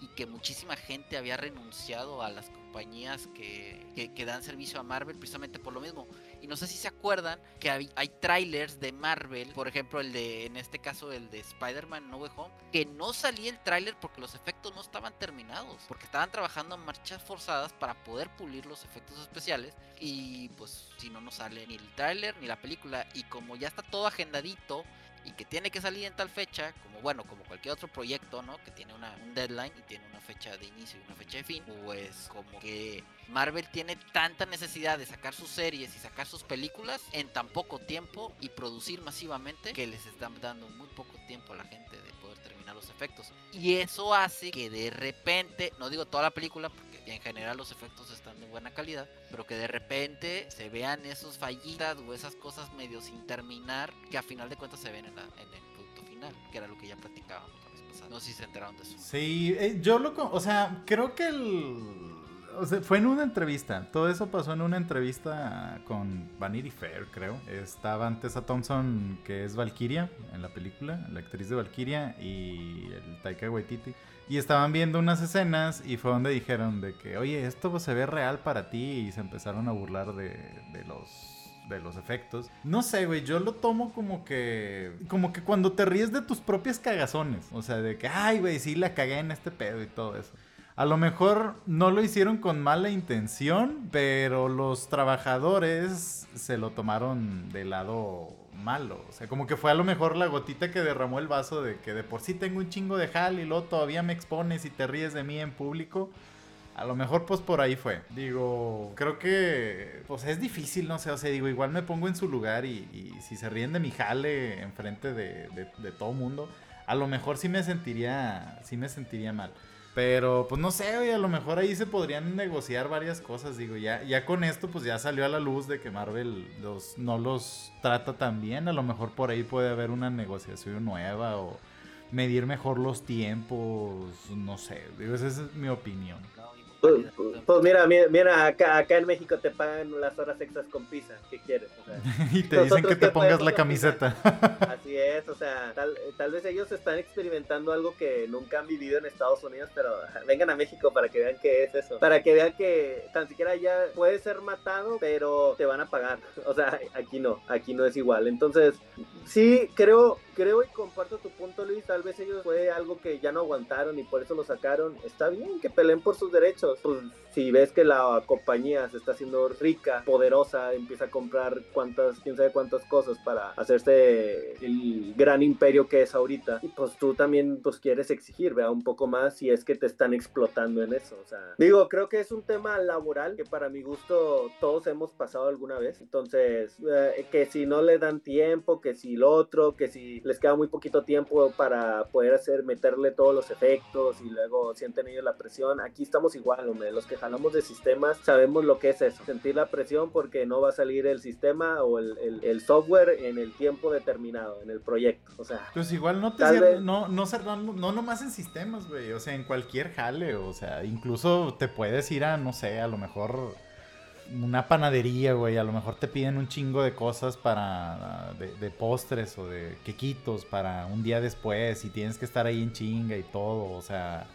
y que muchísima gente había renunciado a las compañías que, que, que dan servicio a Marvel precisamente por lo mismo. Y no sé si se acuerdan que hay, hay trailers de Marvel, por ejemplo el de, en este caso el de Spider-Man No Way Home, que no salía el tráiler porque los efectos no estaban terminados, porque estaban trabajando en marchas forzadas para poder pulir los efectos especiales y pues si no no sale ni el tráiler ni la película y como ya está todo agendadito y que tiene que salir en tal fecha, como bueno, como cualquier otro proyecto, ¿no? Que tiene un deadline y tiene una fecha de inicio y una fecha de fin, pues como que Marvel tiene tanta necesidad de sacar sus series y sacar sus películas en tan poco tiempo y producir masivamente que les están dando muy poco tiempo a la gente de poder terminar los efectos. Y eso hace que de repente, no digo toda la película porque en general los efectos están de buena calidad, pero que de repente se vean esos fallitas o esas cosas medio sin terminar que a final de cuentas se ven en, la- en el producto final, que era lo que ya platicábamos la vez pasada. No sé si se enteraron de eso. Sí, eh, yo lo... O sea, creo que el... O sea, fue en una entrevista. Todo eso pasó en una entrevista con Vanity Fair, creo. Estaba antes a Thompson, que es Valkyria en la película, la actriz de Valkyria, y el Taika Waititi. Y estaban viendo unas escenas y fue donde dijeron de que, oye, esto se ve real para ti. Y se empezaron a burlar de, de los de los efectos. No sé, güey, yo lo tomo como que como que cuando te ríes de tus propias cagazones, o sea, de que ay, güey, sí la cagué en este pedo y todo eso. A lo mejor no lo hicieron con mala intención, pero los trabajadores se lo tomaron del lado malo. O sea, como que fue a lo mejor la gotita que derramó el vaso de que de por sí tengo un chingo de jal y luego todavía me expones y te ríes de mí en público. A lo mejor pues por ahí fue. Digo, creo que pues es difícil, no sé, o sea, digo, igual me pongo en su lugar y, y si se ríen de mi jale enfrente de, de, de todo mundo, a lo mejor sí me sentiría, sí me sentiría mal. Pero, pues no sé, oye, a lo mejor ahí se podrían negociar varias cosas, digo, ya, ya con esto, pues ya salió a la luz de que Marvel los, no los trata tan bien, a lo mejor por ahí puede haber una negociación nueva o medir mejor los tiempos, no sé, digo, esa es mi opinión. Pues, pues, mira, mira, acá, acá en México te pagan las horas extras con pizza. ¿Qué quieres? y te dicen que te pongas la camiseta. Así es, o sea, tal, tal, vez ellos están experimentando algo que nunca han vivido en Estados Unidos, pero vengan a México para que vean qué es eso. Para que vean que tan siquiera ya puedes ser matado, pero te van a pagar. O sea, aquí no, aquí no es igual. Entonces, sí, creo, creo y comparto tu punto, Luis. Tal vez ellos fue algo que ya no aguantaron y por eso lo sacaron. Está bien que peleen por sus derechos. Pues si ves que la compañía se está haciendo rica, poderosa, empieza a comprar cuántas, quién sabe cuántas cosas para hacerse el gran imperio que es ahorita. Y pues tú también pues quieres exigir, vea, un poco más si es que te están explotando en eso. O sea, digo, creo que es un tema laboral que para mi gusto todos hemos pasado alguna vez. Entonces, eh, que si no le dan tiempo, que si lo otro, que si les queda muy poquito tiempo para poder hacer, meterle todos los efectos y luego sienten ellos la presión. Aquí estamos igual, hombre. Los que jalamos de sistemas sabemos lo que es eso. Sentir la presión porque no va a salir el sistema o el, el, software en el tiempo determinado, en el proyecto. O sea. Pues igual no te no, no, no, no nomás en sistemas, güey. O sea, en cualquier jale. O sea, incluso te puedes ir a, no sé, a lo mejor una panadería, güey. A lo mejor te piden un chingo de cosas para. de, postres o de quequitos para un día después y tienes que estar ahí en chinga y todo. O sea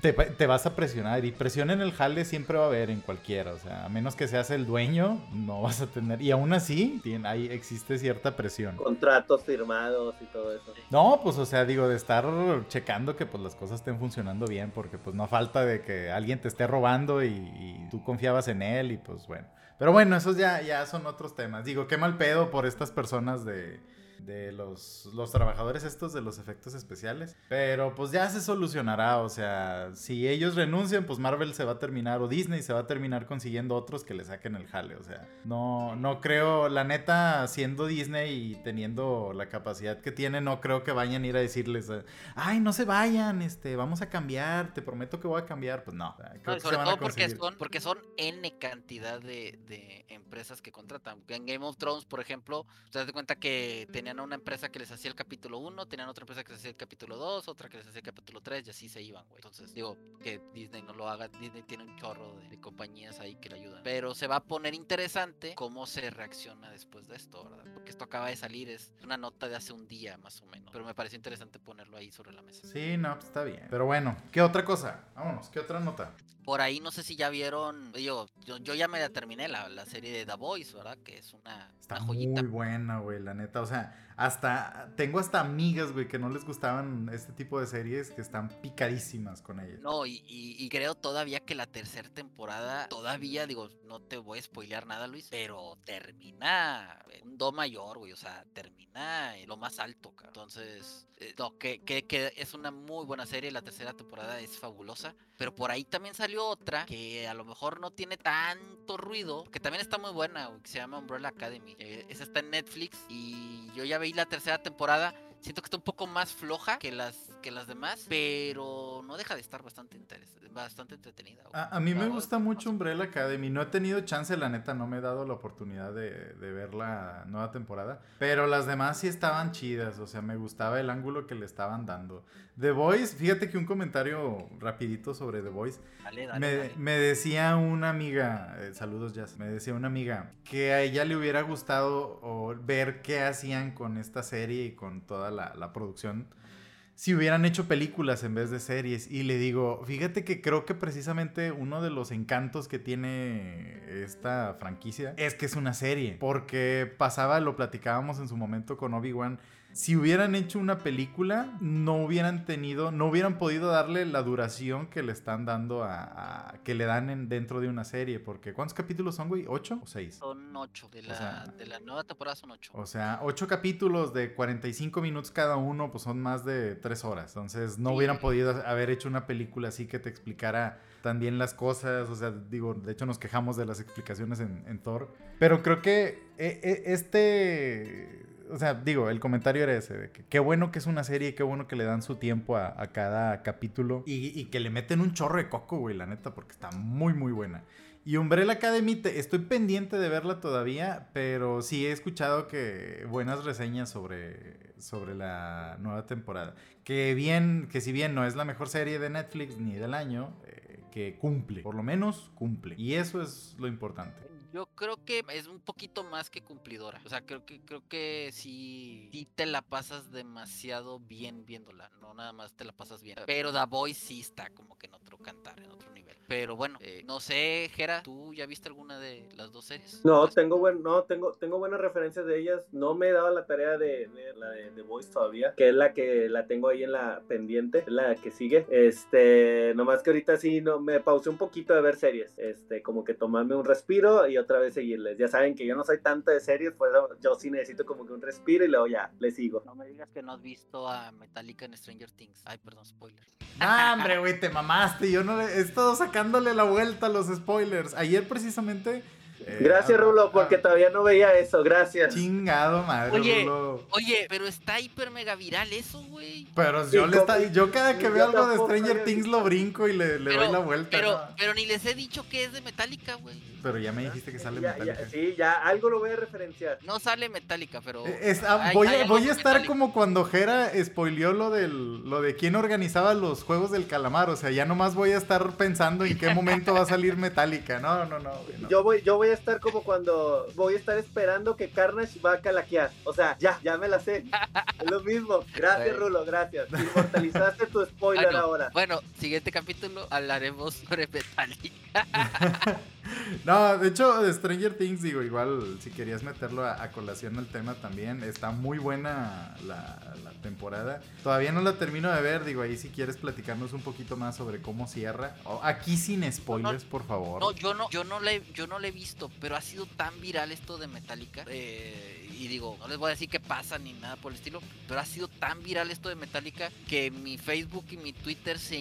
te, vas a presionar. Y presión en el jale siempre va a haber en cualquiera. O sea, a menos que seas el dueño, no vas a tener. Y aún así, tiene, ahí existe cierta presión. Contratos firmados y todo eso. No, pues, o sea, digo, de estar checando que pues las cosas estén funcionando bien. Porque pues no falta de que alguien te esté robando y, tú confiabas en él. Y pues bueno. Pero bueno, esos ya, ya son otros temas. Digo, qué mal pedo por estas personas de de los, los trabajadores estos de los efectos especiales. Pero pues ya se solucionará, o sea, si ellos renuncian, pues Marvel se va a terminar o Disney se va a terminar consiguiendo otros que le saquen el jale, o sea, no, no creo, la neta, siendo Disney y teniendo la capacidad que tiene, no creo que vayan a ir a decirles, ay, no se vayan, este, vamos a cambiar, te prometo que voy a cambiar, pues no. sobre todo porque son, porque son N cantidad de, de empresas que contratan. En Game of Thrones, por ejemplo, te das cuenta que tenían una empresa que les hacía el capítulo 1, tenían otra empresa que les hacía el capítulo 2, otra que les hacía el capítulo 3 y así se iban, güey. Entonces, digo, que Disney no lo haga, Disney tiene un chorro de, compañías ahí que le ayudan. Pero se va a poner interesante cómo se reacciona después de esto, ¿verdad? Porque esto acaba de salir, es una nota de hace un día más o menos. Pero me parece interesante ponerlo ahí sobre la mesa. Sí, no, pues está bien. Pero bueno, ¿qué otra cosa? Vámonos, ¿qué otra nota? Por ahí no sé si ya vieron, yo, yo, ya me la terminé la, la, serie de The Voice, ¿verdad? Que es una, Está joyita. Muy buena, güey, la neta. O sea, hasta tengo hasta amigas, güey, que no les gustaban este tipo de series que están picadísimas con ellas. No, y, y, creo todavía que la tercera temporada, todavía, digo, no te voy a spoilear nada, Luis, pero termina un do mayor, güey, o sea, termina en lo más alto, Entonces, eh, no, que, que, que es una muy buena serie, la tercera temporada es fabulosa, pero por ahí también salió otra que a lo mejor no tiene tanto ruido, que también está muy buena, que se llama Umbrella Academy. Eh, esa está en Netflix y yo ya la tercera temporada. Siento que está un poco más floja que las, que las demás, pero no deja de estar bastante, bastante entretenida. A, mí me gusta mucho Umbrella Academy. No he tenido chance, la neta, no me he dado la oportunidad de, de, ver la nueva temporada. Pero las demás sí estaban chidas, o sea, me gustaba el ángulo que le estaban dando. The Voice, fíjate que un comentario rapidito sobre The Voice. me, me, decía una amiga, eh, saludos Jazz, me decía una amiga que a ella le hubiera gustado ver qué hacían con esta serie y con toda la, producción si hubieran hecho películas en vez de series. Y le digo, fíjate que creo que precisamente uno de los encantos que tiene esta franquicia es que es una serie. Porque pasaba, lo platicábamos en su momento con Obi-Wan si hubieran hecho una película, no hubieran tenido, no hubieran podido darle la duración que le están dando a, que le dan en, dentro de una serie. Porque ¿cuántos capítulos son, güey? ¿Ocho o seis? Son ocho. De la, de la nueva temporada son ocho. O sea, ocho capítulos de 45 minutos cada uno, pues son más de tres horas. Entonces no hubieran podido haber hecho una película así que te explicara también las cosas. O sea, digo, de hecho nos quejamos de las explicaciones en, Thor. Pero creo que eh, eh, este o sea, digo, el comentario era ese, de que qué bueno que es una serie, qué bueno que le dan su tiempo a, cada capítulo y, que le meten un chorro de coco, güey, la neta, porque está muy, muy buena. Y Umbrella Academy, estoy pendiente de verla todavía, pero sí he escuchado que buenas reseñas sobre, sobre la nueva temporada. Que bien, que si bien no es la mejor serie de Netflix ni del año, eh, que cumple, por lo menos cumple. Y eso es lo importante. Yo creo que es un poquito más que cumplidora. O sea, creo que creo que sí, sí te la pasas demasiado bien viéndola. No nada más te la pasas bien. Pero The Voice sí está como que en otro cantar, en otro. Pero bueno, eh, no sé, Jera, ¿tú ya viste alguna de las dos series? No, tengo buen, no, tengo, tengo buenas referencias de ellas. No me he dado la tarea de, de la de The Voice todavía, que es la que la tengo ahí en la pendiente, es la que sigue. Este, nomás que ahorita sí no me pausé un poquito de ver series. Este, como que tomarme un respiro y otra vez seguirles. Ya saben que yo no soy tanto de series, pues yo sí necesito como que un respiro y luego ya, le sigo. No me digas que no has visto a Metallica en Stranger Things. Ay, perdón, spoiler. No, hombre, güey, te mamaste. Yo no le- he estado sacándole la vuelta a los spoilers. Ayer precisamente. Eh, Gracias, ah, Rulo, porque ah, todavía no veía eso. Gracias. Chingado, madre, Oye, Rulo. Oye, pero está hiper mega viral eso, güey. Pero yo, le está, yo cada que veo algo de Stranger Things lo brinco y le, le Pero, doy la vuelta. pero, ¿no? pero ni les he dicho que es de Metallica, güey. Pero ya me dijiste que sale Ya- Metallica. ya- sí, ya algo lo voy a referenciar. No sale Metallica, pero. Eh, es- ah, hay- voy, hay a, voy estar Metallica. como cuando Jera spoileó lo del lo de quién organizaba los juegos del calamar. O sea, ya nomás voy a estar pensando en qué momento va a salir Metallica. No, no, no. güey, no. Yo voy, yo voy a estar como cuando voy a estar esperando que Carnage va a calaquear. O sea, ya, ya me la sé. Es lo mismo. Gracias. Rulo, gracias. Inmortalizaste tu spoiler Bueno, ahora. Bueno, siguiente capítulo hablaremos sobre Metallica. No, de hecho, Stranger Things, digo, igual si querías meterlo a, a colación al tema también, está muy buena la, la temporada. Todavía no la termino de ver, digo, ahí si quieres platicarnos un poquito más sobre cómo cierra. Aquí sin spoilers, por favor. No, yo no, yo no le, yo no le he visto, pero ha sido tan viral esto de Metallica. eh, y digo, no les voy a decir qué pasa ni nada por el estilo, pero ha sido tan viral esto de Metallica que mi Facebook y mi Twitter se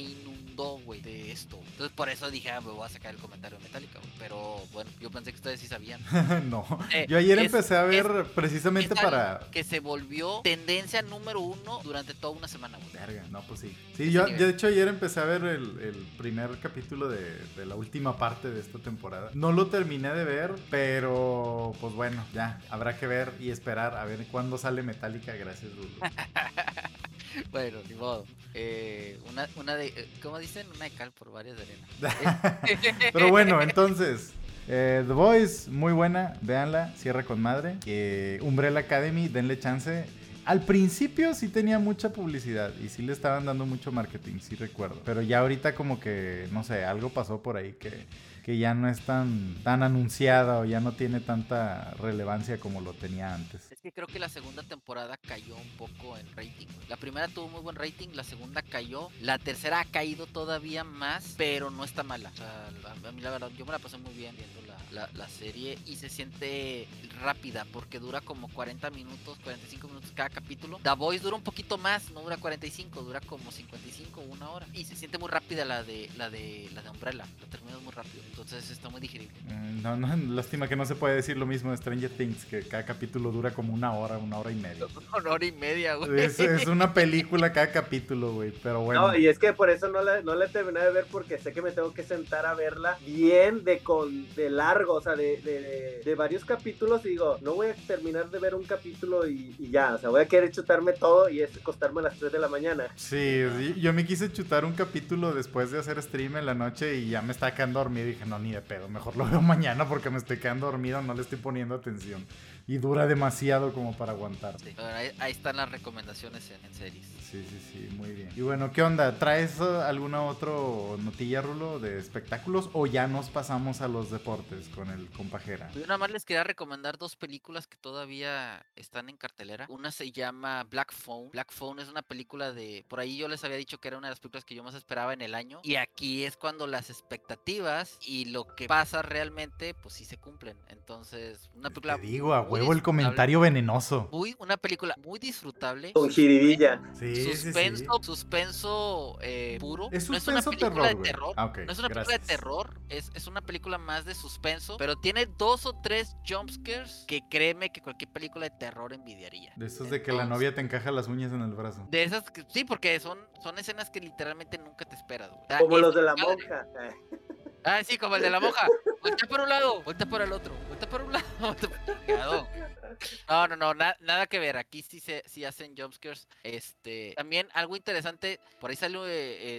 güey, de esto. Entonces por eso dije, ah, me voy a sacar el comentario de Metallica, güey. Pero bueno, yo pensé que ustedes sí sabían. no. Eh, Yo ayer es- empecé a ver precisamente es para... Que se volvió tendencia número uno durante toda una semana, güey. Verga, no, pues sí. Sí, yo, de hecho ayer empecé a ver el, el primer capítulo de, de la última parte de esta temporada. No lo terminé de ver, pero pues bueno, ya, habrá que ver y esperar a ver cuándo sale Metallica. Gracias, Rulo. Bueno, ni modo. Eh, una, una de, eh, ¿cómo dicen? Una de cal por varias de arena. Pero bueno, entonces, eh, The Voice, muy buena, véanla, cierra con madre. Eh, Umbrella Academy, denle chance. Al principio sí tenía mucha publicidad y sí le estaban dando mucho marketing, sí recuerdo. Pero ya ahorita como que, no sé, algo pasó por ahí que, que ya no es tan, tan anunciada o ya no tiene tanta relevancia como lo tenía antes. Que creo que la segunda temporada cayó un poco en rating. La primera tuvo muy buen rating, la segunda cayó, la tercera ha caído todavía más, pero no está mala. O sea, a mí la verdad, yo me la pasé muy bien viendo la, la- la serie y se siente rápida porque dura como 40 minutos, 45 minutos cada capítulo. The Voice dura un poquito más, no dura 45, dura como 55, una hora. Y se siente muy rápida la de la de la de Umbrella, la terminas muy rápido, entonces está muy digerible. Mm, No, no, lástima que no se puede decir lo mismo de Stranger Things, que cada capítulo dura como una hora, una hora y media. Una hora y media, güey. Es, es una película cada capítulo, güey, pero bueno. No, y es que por eso no la, no la terminé de ver porque sé que me tengo que sentar a verla bien de con de largo, o sea, de, de, de- varios capítulos y digo, no voy a terminar de ver un capítulo y, ya, o sea, voy a querer chutarme todo y es acostarme a las 3 de la mañana. Sí, yo me quise chutar un capítulo después de hacer stream en la noche y ya me estaba quedando dormido y dije, no, ni de pedo, mejor lo veo mañana porque me estoy quedando dormido, no le estoy poniendo atención. Y dura demasiado como para aguantar. Sí, pero ahí, ahí están las recomendaciones en, en series. Sí, sí, sí, muy bien. Y bueno, ¿qué onda? ¿Traes uh, alguna otra notilla, Rulo, de espectáculos o ya nos pasamos a los deportes con el compajera? Yo nada más les quería recomendar dos películas que todavía están en cartelera. Una se llama Black Phone. Black Phone es una película de... Por ahí yo les había dicho que era una de las películas que yo más esperaba en el año. Y aquí es cuando las expectativas y lo que pasa realmente, pues sí se cumplen. Entonces, una película... Te digo, a huevo el comentario venenoso. Muy, una película muy disfrutable. Con jiribilla. Sí, sí, suspenso, sí. suspenso eh, puro. Es no es una suspenso película terror, de terror. Ah, no es una película de terror, es, es una película más de suspenso, pero tiene dos o tres jumpscares que créeme que cualquier película de terror envidiaría. De esos de que la novia te encaja las uñas en el brazo. De esas, que- sí, porque son, son escenas que literalmente nunca te esperas. güey. O sea, Como los de la monja. Ah, sí, como el de la moja. Voltea por un lado, voltea por el otro, voltea por un lado. Chingado. No, no, no, na- nada que ver. Aquí sí se sí hacen jumpscares. Este, también algo interesante, por ahí salió, eh,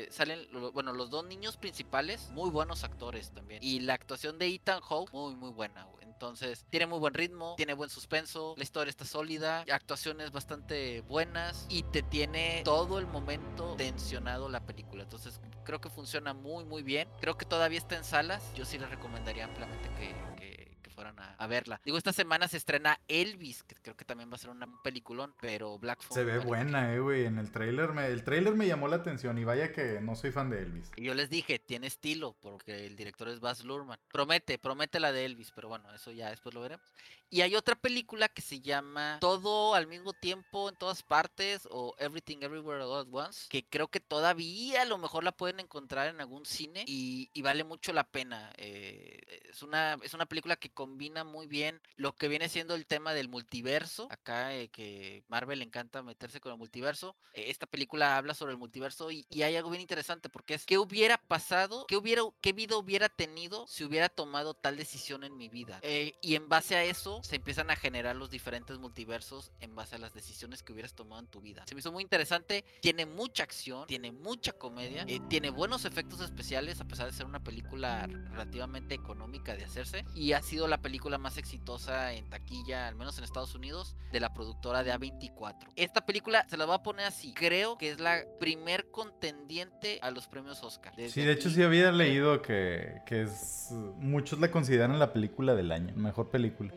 eh, salen, bueno, los dos niños principales, muy buenos actores también. Y la actuación de Ethan Hawke, muy, muy buena. Entonces, tiene muy buen ritmo, tiene buen suspenso, la historia está sólida, actuaciones bastante buenas y te tiene todo el momento tensionado la película. Entonces, creo que funciona muy, muy bien. Creo que todavía está en salas. Yo sí les recomendaría ampliamente que, que- que fueran a, a verla. Digo, esta semana se estrena Elvis, que creo que también va a ser una- un peliculón, pero Black Phone Se ve vale buena, eh, güey. En el trailer me, el trailer me llamó la atención y vaya que no soy fan de Elvis. Y yo les dije, tiene estilo, porque el director es Baz Luhrmann. Promete, promete la de Elvis, pero bueno, eso ya después lo veremos. Y hay otra película que se llama Todo al mismo tiempo en todas partes o Everything Everywhere All at Once, que creo que todavía a lo mejor la pueden encontrar en algún cine y, y vale mucho la pena. Eh, es, una, es una película que combina muy bien lo que viene siendo el tema del multiverso. Acá eh, que Marvel le encanta meterse con el multiverso. eh, esta película habla sobre el multiverso y, y hay algo bien interesante porque es qué hubiera pasado, qué, hubiera, qué vida hubiera tenido si hubiera tomado tal decisión en mi vida. Eh, y en base a eso se empiezan a generar los diferentes multiversos en base a las decisiones que hubieras tomado en tu vida. Se me hizo muy interesante, tiene mucha acción, tiene mucha comedia, eh, tiene buenos efectos especiales a pesar de ser una película relativamente económica de hacerse y ha sido la película más exitosa en taquilla, al menos en Estados Unidos, de la productora de A24. Esta película se la voy a poner así, creo que es la primer contendiente a los premios Oscar. Sí, Desde de hecho sí había leído que, que es... Muchos la consideran la película del año, mejor película.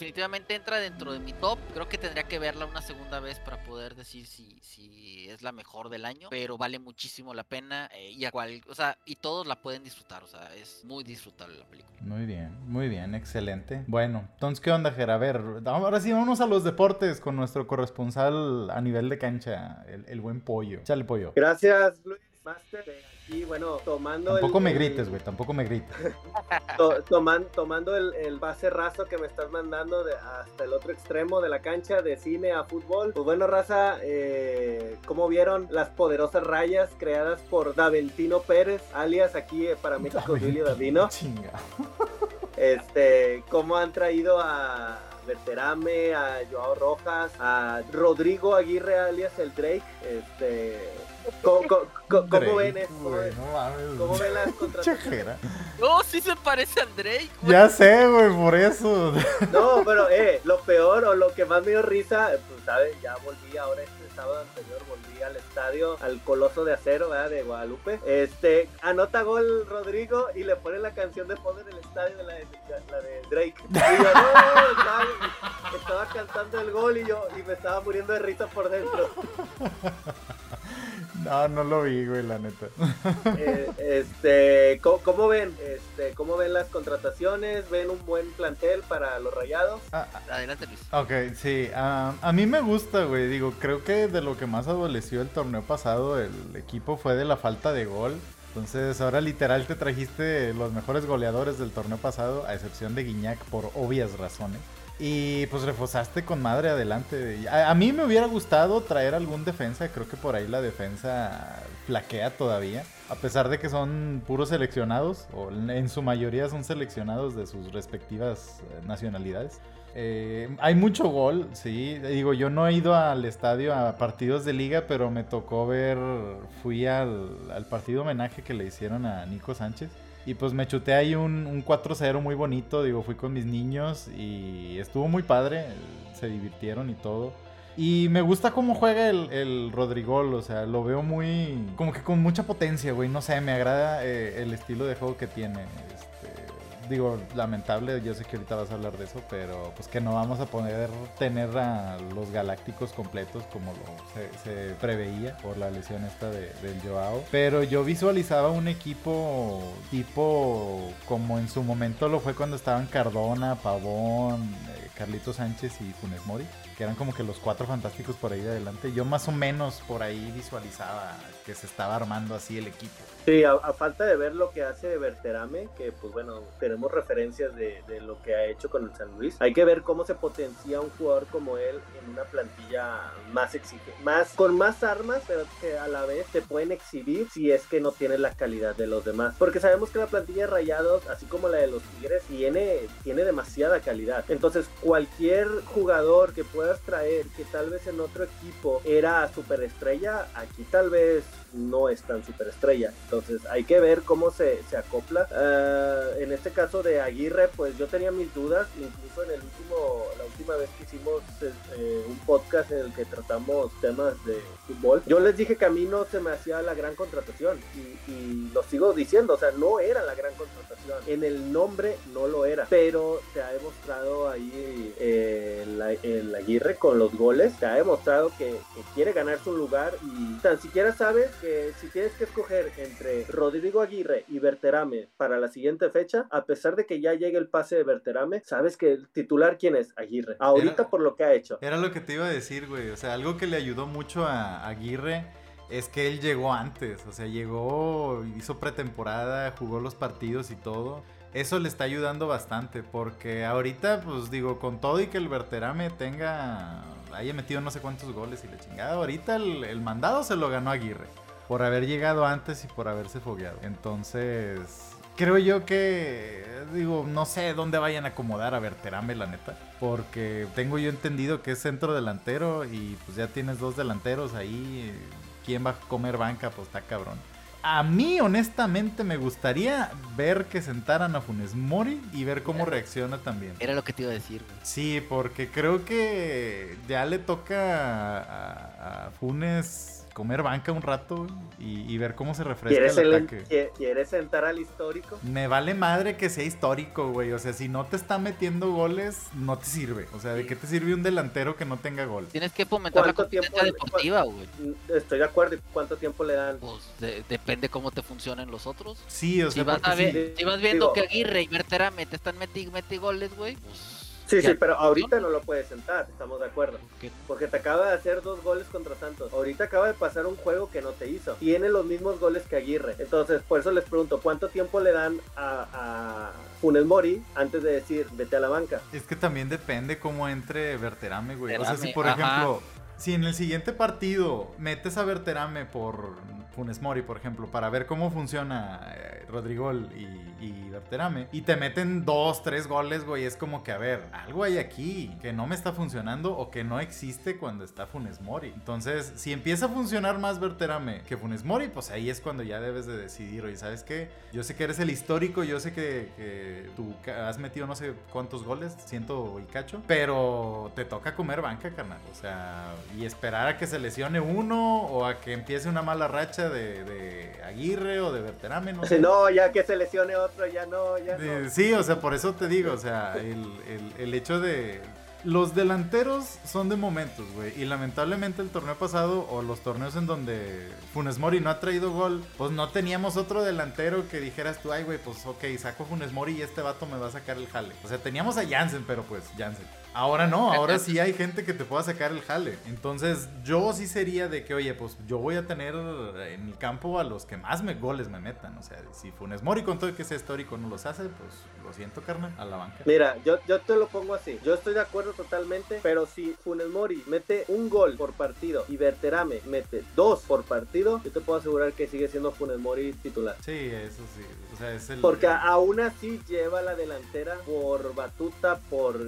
De- definitivamente entra dentro de mi top. Creo que tendría que verla una segunda vez para poder decir si, si es la mejor del año. Pero vale muchísimo la pena. eh, y a cual, o sea, y todos la pueden disfrutar. O sea, es muy disfrutable la película. Muy bien, muy bien, excelente. Bueno, entonces, ¿qué onda, Ger? A ver, ahora sí, vamos a los deportes con nuestro corresponsal a nivel de cancha, el, el buen pollo. Chale, pollo. Gracias, Luis Master. Aquí, bueno, tomando el- Tampoco me grites, güey, tampoco me grites. to- toman- tomando el, el base raso que me estás mandando de- hasta el otro extremo de la cancha, de cine a fútbol. Pues bueno, raza, eh, ¿cómo vieron las poderosas rayas creadas por Daventino Pérez, alias aquí eh, para México Julio Davino? Chinga. Este, cómo han traído a Berterame, a Joao Rojas, a Rodrigo Aguirre, alias el Drake. Este, ¿cómo, cómo- cómo- cómo ven esto? ¿Cómo güey, ven- no mames. cómo ven las contrataciones? ¡Oh, sí se parece a Drake! güey! Ya sé, güey, por eso. No, pero eh, lo peor o lo que más me dio risa, eh, pues sabes, ya volví ahora este sábado anterior, volví al estadio, al Coloso de Acero, ¿verdad? De Guadalupe. Este, anota gol Rodrigo y le pone la canción de fondo en el estadio de la de, la de Drake. Y yo, no, estaba, estaba cantando el gol y yo, y me estaba muriendo de risa por dentro. No, no lo vi, güey, la neta. Eh, este, ¿cómo, cómo ven? Este, ¿cómo ven las contrataciones? ¿Ven un buen plantel para los rayados? Ah, Adelante, Luis. Ok, sí. ah, a mí me gusta, güey. Digo, creo que de lo que más adoleció el torneo pasado, el equipo fue de la falta de gol. Entonces, ahora literal te trajiste los mejores goleadores del torneo pasado, a excepción de Guiñac, por obvias razones. Y pues reforzaste con madre adelante. A, mí me hubiera gustado traer algún defensa. Creo que por ahí la defensa flaquea todavía. A pesar de que son puros seleccionados, o en su mayoría son seleccionados de sus respectivas eh, nacionalidades. Eh, hay mucho gol, sí. Digo, yo no he ido al estadio a partidos de liga, pero me tocó ver, fui al partido homenaje que le hicieron a Nico Sánchez. Y pues me chuté ahí un, un 4-0 muy bonito, digo, fui con mis niños y estuvo muy padre, se divirtieron y todo. Y me gusta cómo juega el, el Rodrigol, o sea, lo veo muy... como que con mucha potencia, güey, no sé, me agrada eh, el estilo de juego que tiene. Digo, lamentable, yo sé que ahorita vas a hablar de eso, pero pues que no vamos a poder tener a los galácticos completos como lo se, se preveía por la lesión esta de, del Joao. Pero yo visualizaba un equipo tipo como en su momento lo fue cuando estaban Cardona, Pavón, eh, Carlito Sánchez y Funes Mori, que eran como que los cuatro fantásticos por ahí de adelante. Yo más o menos por ahí visualizaba que se estaba armando así el equipo. Sí, a, falta de ver lo que hace Berterame, que pues bueno, tenemos referencias de, de, lo que ha hecho con el San Luis. Hay que ver cómo se potencia un jugador como él en una plantilla más exigente, más con más armas, pero que a la vez te pueden exhibir si es que no tiene la calidad de los demás. Porque sabemos que la plantilla de Rayados, así como la de los Tigres, tiene, tiene demasiada calidad. Entonces, cualquier jugador que puedas traer que tal vez en otro equipo era superestrella, aquí tal vez no es tan superestrella. Entonces hay que ver cómo se, se acopla. Ah, en este caso de Aguirre, pues yo tenía mis dudas, incluso en el último, la última vez que hicimos eh, un podcast en el que tratamos temas de fútbol, yo les dije que a mí no se me hacía la gran contratación y, lo sigo diciendo, o sea, no era la gran contratación. En el nombre no lo era, pero se ha demostrado ahí eh, el, Aguirre con los goles, se ha demostrado que, quiere ganarse un lugar y tan siquiera sabes que si tienes que escoger entre Rodrigo Aguirre y Berterame para la siguiente fecha, a pesar de que ya llegue el pase de Berterame, sabes que el titular quién es, Aguirre. Ahorita por lo que ha hecho. Era lo que te iba a decir, güey. O sea, algo que le ayudó mucho a Aguirre es que él llegó antes. O sea, llegó, hizo pretemporada, jugó los partidos y todo. Eso le está ayudando bastante porque ahorita, pues digo, con todo y que el Berterame tenga, haya metido no sé cuántos goles y le chingada, ahorita el mandado se lo ganó Aguirre por haber llegado antes y por haberse fogueado. Entonces, creo yo que, digo, no sé dónde vayan a acomodar a Verterame, la neta. Porque tengo yo entendido que es centro delantero y pues ya tienes dos delanteros ahí. ¿Quién va a comer banca? Pues está cabrón. A mí, honestamente, me gustaría ver que sentaran a Funes Mori y ver cómo reacciona también. Era lo que te iba a decir. Sí, porque creo que ya le toca a Funes comer banca un rato y, ver cómo se refresca el, ataque. ¿Quieres sentar al histórico? Me vale madre que sea histórico, güey. O sea, si no te está metiendo goles, no te sirve. O sea, ¿de qué te sirve un delantero que no tenga gol? Tienes que fomentar la competencia deportiva, güey. Estoy de acuerdo. ¿Cuánto tiempo le dan? Pues depende cómo te funcionen los otros. Sí, o sea, si vas, si vas viendo que Aguirre y Bertera te están metiendo goles, güey, pues Sí, sí, pero ahorita no lo puedes sentar, estamos de acuerdo. Porque te acaba de hacer dos goles contra Santos. Ahorita acaba de pasar un juego que no te hizo. Tiene los mismos goles que Aguirre. Entonces, por eso les pregunto, ¿cuánto tiempo le dan a, a Funes Mori antes de decir, vete a la banca? Es que también depende cómo entre Verterame, güey. o sea, si por ejemplo, si en el siguiente partido metes a Verterame por Funes Mori, por ejemplo, para ver cómo funciona eh, Rodrigo y, y Berterame, y te meten dos, tres goles, güey, es como que, a ver, algo hay aquí que no me está funcionando o que no existe cuando está Funes Mori. Entonces, si empieza a funcionar más Berterame que Funes Mori, pues ahí es cuando ya debes de decidir, oye, ¿sabes qué? Yo sé que eres el histórico, yo sé que, que tú has metido no sé cuántos goles, ciento y cacho, pero te toca comer banca, carnal. O sea, y esperar a que se lesione uno o a que empiece una mala racha de, Aguirre o de Berterame, no sé. No, ya que se lesione otro, ya no, ya no. Sí, o sea, por eso te digo, o sea, el, el hecho de, los delanteros son de momentos, güey. Y lamentablemente el torneo pasado o los torneos en donde Funes Mori no ha traído gol, pues no teníamos otro delantero que dijeras tú, ay, güey, pues ok, saco Funes Mori y este vato me va a sacar el jale. O sea, teníamos a Jansen, pero pues Jansen. Ahora no, ahora sí hay gente que te pueda sacar el jale. Entonces yo sí sería de que, oye, pues yo voy a tener en mi campo a los que más me goles me metan. O sea, si Funes Mori con todo que sea histórico no los hace, pues lo siento, carnal, a la banca. Mira, yo, yo te lo pongo así. Yo estoy de acuerdo totalmente, pero si Funes Mori mete un gol por partido y Berterame mete dos por partido, yo te puedo asegurar que sigue siendo Funes Mori titular. Sí, eso sí. O sea, es el... Porque aún así lleva la delantera por batuta, por,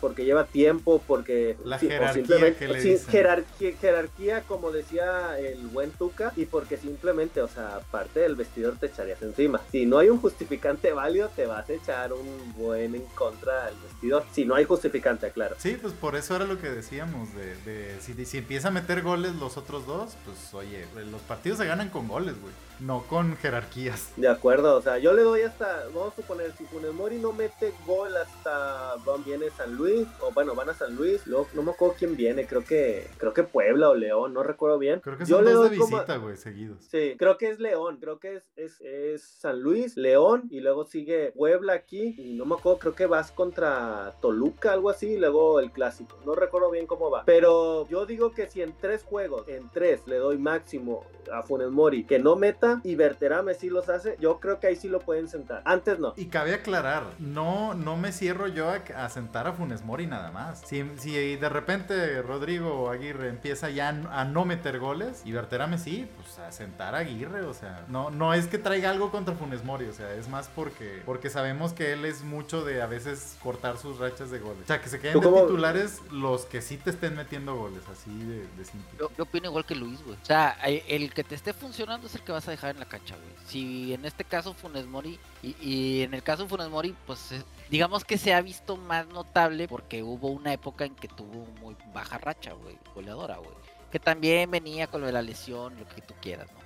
porque lleva tiempo, porque... La jerarquía que le dicen. Jerarquía, jerarquía, como decía el buen Tuca, y porque simplemente, o sea, aparte del vestidor te echarías encima. Si no hay un justificante válido, te vas a echar un buen en contra del vestidor. Si no hay justificante, claro. Sí, pues por eso era lo que decíamos, de, si, si, empieza a meter goles los otros dos, pues oye, los partidos se ganan con goles, güey, no con jerarquías. De acuerdo, o sea, yo le doy hasta, vamos a suponer, si Funes Mori no mete gol hasta, viene San Luis, o bueno, van a San Luis, luego no me acuerdo quién viene, creo que creo que Puebla o León, no recuerdo bien. Creo que Yo son le dos de doy como- visita, güey, seguidos. Sí, creo que es León, creo que es, es, es San Luis, León, y luego sigue Puebla aquí, y no me acuerdo, creo que vas contra Toluca, algo así, y luego el clásico. No recuerdo bien cómo va. Pero yo digo que si en tres juegos, en tres, le doy máximo a Funes Mori, que no meta, y Berterame sí los hace, yo creo que ahí sí lo pueden sentar. Antes no. Y cabe aclarar, no, no me cierro yo a, a sentar a Funes Mori nada más. Si, si de repente Rodrigo Aguirre empieza ya a no meter goles, y Berterame sí, pues a sentar a Aguirre, o sea, no, no es que traiga algo contra Funes Mori, o sea, es más porque, porque sabemos que él es mucho de a veces cortar sus rachas de goles. O sea, que se queden ¿Tú de cómo- titulares los que sí te estén metiendo goles, así de, de simple. Yo, yo opino igual que Luis, güey. O sea, el que te esté funcionando es el que vas a dejar en la cancha, güey. Si en este caso Funes Mori, y, en el caso Funes Mori, pues eh, digamos que se ha visto más notable porque hubo una época en que tuvo muy baja racha, güey, goleadora, güey. Que también venía con lo de la lesión, lo que tú quieras, ¿no?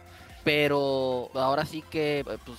Pero ahora sí que, eh, pues,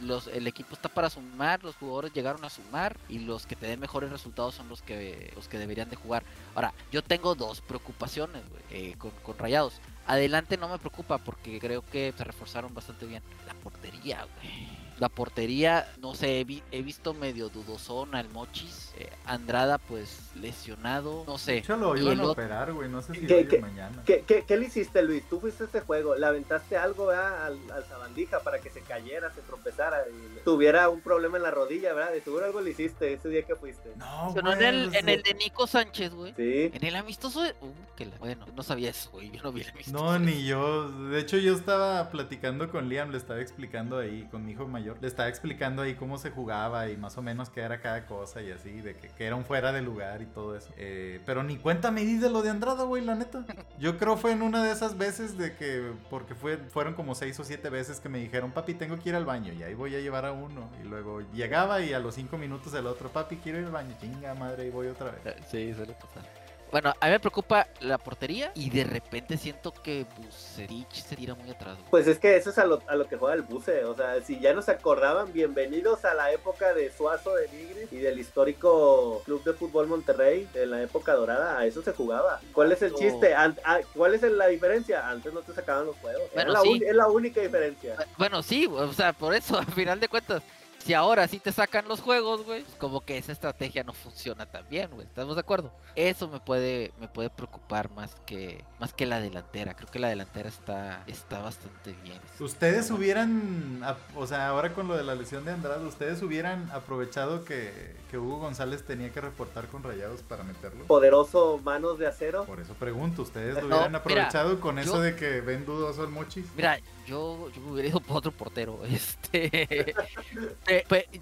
los, el equipo está para sumar, los jugadores llegaron a sumar y los que te den mejores resultados son los que, los que deberían de jugar. Ahora, yo tengo dos preocupaciones güey, eh, con, con Rayados. Adelante no me preocupa porque creo que se reforzaron bastante bien. La portería, güey. La portería, no sé, he, vi- he visto medio dudosona el Mochis. Eh, Andrada, pues, lesionado. No sé. De hecho, lo iban el a operar, güey, no sé si ¿Qué- qué- mañana. ¿Qué, qué, qué le hiciste, Luis? Tú fuiste a este juego, le aventaste algo ¿verdad? al, al sabandija para que se cayera, se tropezara y tuviera un problema en la rodilla, ¿verdad? De seguro algo le hiciste ese día que fuiste. No, Pero en güey, el, pues, en el de Nico Sánchez, güey. Sí. En el amistoso. de- Uh, que la- Bueno, no sabía eso, güey. Yo no vi el amistoso. No, ni yo. De hecho, yo estaba platicando con Liam, le estaba explicando ahí, con mi hijo mayor, le estaba explicando ahí cómo se jugaba y más o menos qué era cada cosa y así, de que, que fuera de lugar y todo eso. Eh, pero ni cuenta me di de lo de Andrada, güey, la neta. Yo creo fue en una de esas veces de que, porque fue, fueron como seis o siete veces que me dijeron, papi, tengo que ir al baño y ahí voy a llevar a uno. Y luego llegaba y a los cinco minutos el otro, papi, quiero ir al baño, chinga madre, y voy otra vez. Eh, Sí, suele pasar. Bueno, a mí me preocupa la portería y de repente siento que Bucerich se tira muy atrás. güey. Pues es que eso es a lo, a lo que juega el buce. O sea, si ya nos acordaban, bienvenidos a la época de Suazo de Nigris y del histórico Club de Fútbol Monterrey, de la época dorada. A eso se jugaba. ¿Cuál es el chiste? Ah, ¿Cuál es la diferencia? Antes no te sacaban los juegos. Bueno, la sí. es la única diferencia. Bueno, sí, o sea, por eso, al final de cuentas, si ahora sí te sacan los juegos, güey, pues como que esa estrategia no funciona tan bien, güey. ¿Estamos de acuerdo? Eso me puede, me puede preocupar más que, más que la delantera. Creo que la delantera está, está bastante bien. Ustedes hubieran, ap- o sea, ahora con lo de la lesión de Andrade, ustedes hubieran aprovechado que, que Hugo González tenía que reportar con Rayados para meterlo. Poderoso manos de acero. Por eso pregunto, ¿ustedes lo No, hubieran mira, aprovechado con eso yo- de que ven dudoso al Mochis? Mira, yo, yo hubiera ido por otro portero. Este.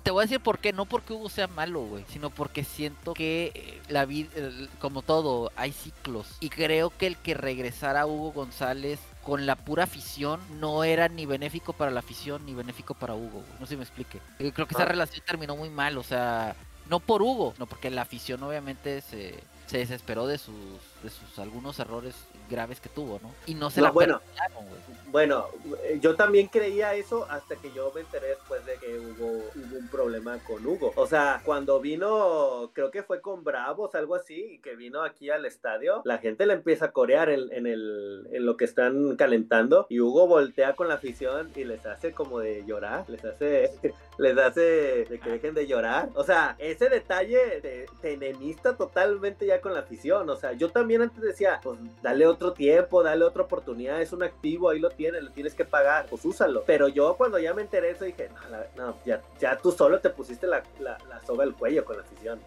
Te voy a decir por qué. No porque Hugo sea malo, güey. Sino porque siento que eh, la vida, como todo, hay ciclos. Y creo que el que regresara Hugo González con la pura afición no era ni benéfico para la afición ni benéfico para Hugo. güey. No sé si me explique. Eh, Creo que esa relación terminó muy mal. O sea, no por Hugo, no porque la afición obviamente se, se desesperó de sus, de sus algunos errores graves que tuvo, ¿no? Y no se No, la bueno. Bueno, eh, yo también creía eso hasta que yo me enteré después de que hubo, hubo un problema con Hugo. O sea, cuando vino, creo que fue con Bravos, algo así, y que vino aquí al estadio, la gente le empieza a corear en, en el, en lo que están calentando y Hugo voltea con la afición y les hace como de llorar, les hace, les hace de que dejen de llorar. O sea, ese detalle te, te enemista totalmente ya con la afición. O sea, yo también antes decía, pues dale otro tiempo, dale otra oportunidad, es un activo, ahí lo tienes, le tienes que pagar, pues úsalo. Pero yo cuando ya me enteré eso dije, no, la- ya, ya tú solo te pusiste la, la, la soga al cuello con la afición.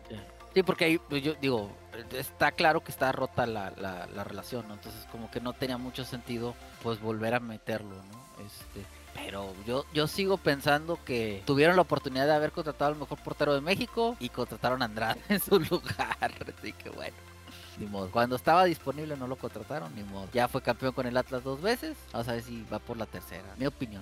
Sí, porque ahí, pues, yo digo, está claro que está rota la, la, la relación. Entonces como que no tenía mucho sentido pues volver a meterlo, ¿no? Este, pero yo, yo sigo pensando que tuvieron la oportunidad de haber contratado al mejor portero de México y contrataron a Andrade en su lugar. Así que bueno. Ni modo. Cuando estaba disponible no lo contrataron, ni modo. Ya fue campeón con el Atlas dos veces. Vamos a ver si va por la tercera. Mi opinión.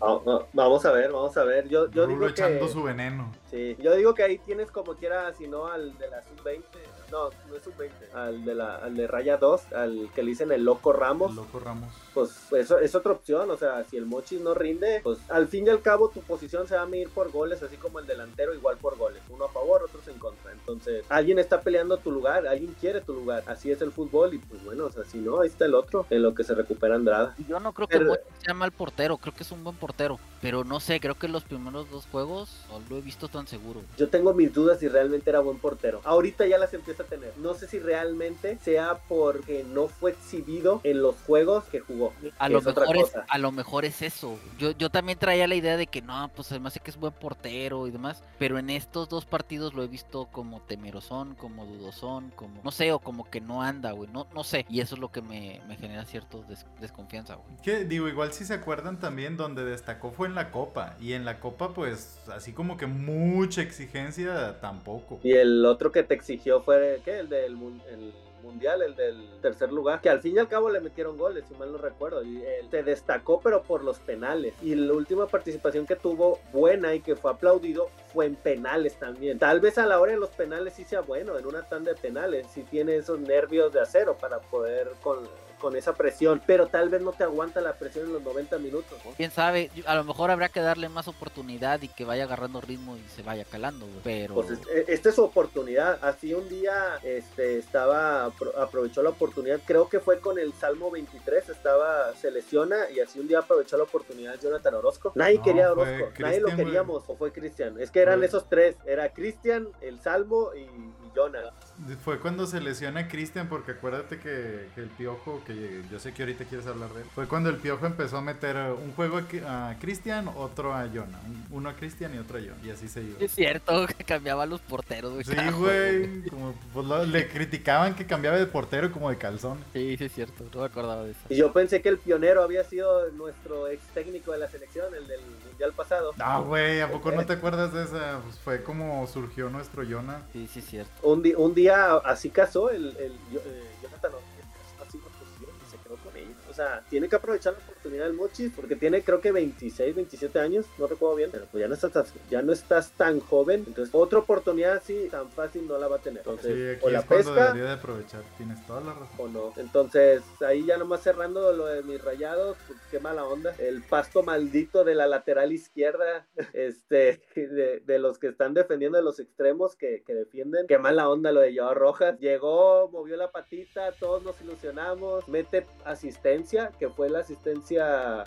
Vamos a ver, vamos a ver. Yo, yo Rulo digo echando que. su veneno. Sí, yo digo que ahí tienes como quiera, si no al de la sub-20. No, no es sub-20. Al de la al de Raya 2, al que le dicen el Loco Ramos. El loco Ramos. Pues eso es otra opción. O sea, si el Mochis no rinde, pues al fin y al cabo tu posición se va a medir por goles, así como el delantero, igual por goles. Uno a favor, otros en contra. Entonces, alguien está peleando tu lugar, alguien quiere tu lugar. Así es el fútbol. Y pues bueno, o sea, si no, ahí está el otro, en lo que se recupera Andrada. Yo no creo que Pero- Mochi sea mal portero, creo que es un buen portero. Pero no sé, creo que los primeros dos juegos no lo he visto tan seguro. Yo tengo mis dudas si realmente era buen portero. Ahorita ya las empieza a tener. No sé si realmente sea porque no fue exhibido en los juegos que jugó. A que lo, es otra mejor es, a lo mejor es eso. Yo, yo también traía la idea de que no, pues además sé que es buen portero y demás. Pero en estos dos partidos lo he visto como temerosón, como dudosón, como no sé, o como que no anda, güey. No, no sé. Y eso es lo que me, me genera cierto des- desconfianza, güey. Que digo, igual si se acuerdan también donde destacó fue en la Copa. Y en la Copa, pues, así como que mucha exigencia tampoco. Y el otro que te exigió fue, El del mun- el mundial, el del tercer lugar, que al fin y al cabo le metieron goles, si mal no recuerdo. Y él se destacó, pero por los penales. Y la última participación que tuvo buena y que fue aplaudido fue en penales también. Tal vez a la hora de los penales sí sea bueno, en una tanda de penales, si tiene esos nervios de acero para poder con, con esa presión, pero tal vez no te aguanta la presión en los 90 minutos. Quién sabe, a lo mejor habrá que darle más oportunidad y que vaya agarrando ritmo y se vaya calando, güey. Pero. Pues es- eh, esta es su oportunidad. Así un día este, estaba apro- aprovechó la oportunidad. Creo que fue con el Salmo 23. Estaba se lesiona y así un día aprovechó la oportunidad Jonathan Orozco. Nadie No, quería a Orozco. Nadie lo güey. queríamos o fue Cristian. Es que eran esos tres. Era Cristian, el Salmo y, y Jonah. Fue cuando se lesiona Cristian, porque acuérdate que, que el Piojo, que yo sé que ahorita quieres hablar de él, fue cuando el Piojo empezó a meter un juego a Cristian, otro a Jonah. Un- Uno a Cristian y otro a Jonah. Y así se iba. Es cierto, que cambiaba a los porteros, güey. Sí, carajo, güey. Como, pues, lo- le criticaban que cambiaba de portero como de calzón. Sí, sí, es cierto. No me acordaba de eso. Y yo pensé que el pionero había sido nuestro ex técnico de la selección, el del mundial pasado. Ah, güey, ¿a poco no te acuerdas de esa? Pues fue como surgió nuestro Jonah. Sí, sí, cierto. Un, di- un día así casó el, el eh, Jonathan así y se quedó con ella. O sea, tiene que aprovechar la oportunidad del Mochis porque tiene creo que 26, 27 años, no recuerdo bien, pero pues ya no estás, tan- ya no estás tan joven. Entonces, otra oportunidad así tan fácil no la va a tener. Entonces, Sí, aquí o la es pesca debería de aprovechar. Tienes toda la razón. o no. Entonces, ahí ya nomás cerrando lo de mis rayados, pues, qué mala onda. El pasto maldito de la lateral izquierda, este, de, de los que están defendiendo de los extremos que, que defienden. Qué mala onda lo de Joao Rojas. Llegó, movió la patita, todos nos ilusionamos. Mete asistencia, que fue la asistencia.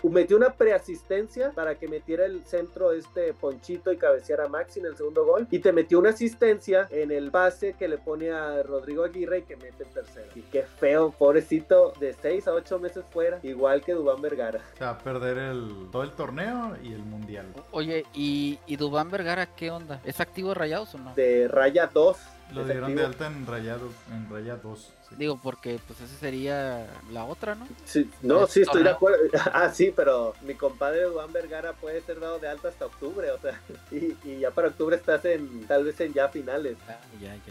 Metió una preasistencia para que metiera el centro este Ponchito y cabeceara Maxi en el segundo gol. Y te metió una asistencia en el pase que le pone a Rodrigo Aguirre y que mete el tercero. Y qué feo, pobrecito, de 6 a 8 meses fuera, igual que Dubán Vergara. O sea, perder el, todo el torneo y el mundial. Oye, ¿y, y Dubán Vergara qué onda? ¿Es activo de rayados o no? De raya 2. Lo dieron de alta en Rayado, en Raya 2. sí. Digo, porque pues esa sería la otra, ¿no? Sí, no, sí, estoy de acuerdo. Ah, sí, pero mi compadre Dubán Vergara puede ser dado de alta hasta octubre, o sea, y, y ya para octubre estás en, tal vez en ya finales. Ah, ya, ya,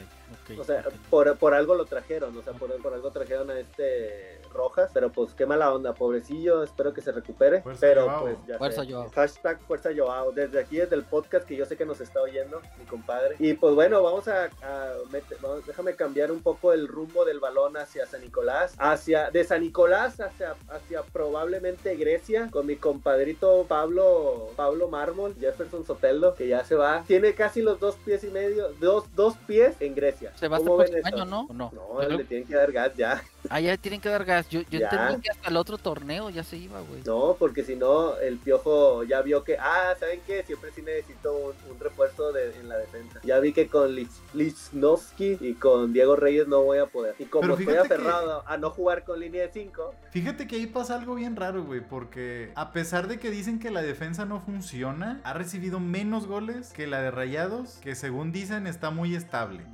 ya. O sea, por, por algo lo trajeron, o sea, por, por algo trajeron a este Rojas, pero pues qué mala onda, pobrecillo, espero que se recupere. Fuerza, pero Joao. pues ya Fuerza, sé. Joao. Hashtag Fuerza Joao, desde aquí, desde el podcast que yo sé que nos está oyendo, mi compadre. Y pues bueno, vamos a, a meter- vamos- déjame cambiar un poco el rumbo del balón hacia San Nicolás, hacia, de San Nicolás hacia, hacia probablemente Grecia, con mi compadrito Pablo, Pablo Mármol, Jefferson Soteldo, que ya se va, tiene casi los dos pies y medio, dos, dos pies en Grecia. Se va hasta el ¿Cómo ven próximo eso? año, ¿no? ¿O no? No, le tienen que dar gas ya. Ah, ya tienen que dar gas. Yo, yo entendí que hasta el otro torneo ya se iba, güey. No, porque si no, el piojo ya vio que, ah, ¿saben qué? Siempre sí necesito un, un refuerzo de- en la defensa. Ya vi que con Lich- Lichnowsky y con Diego Reyes no voy a poder. Y como estoy que- aferrado a no jugar con línea de 5, Fíjate que ahí pasa algo bien raro, güey, porque a pesar de que dicen que la defensa no funciona, ha recibido menos goles que la de Rayados, que según dicen está muy estable.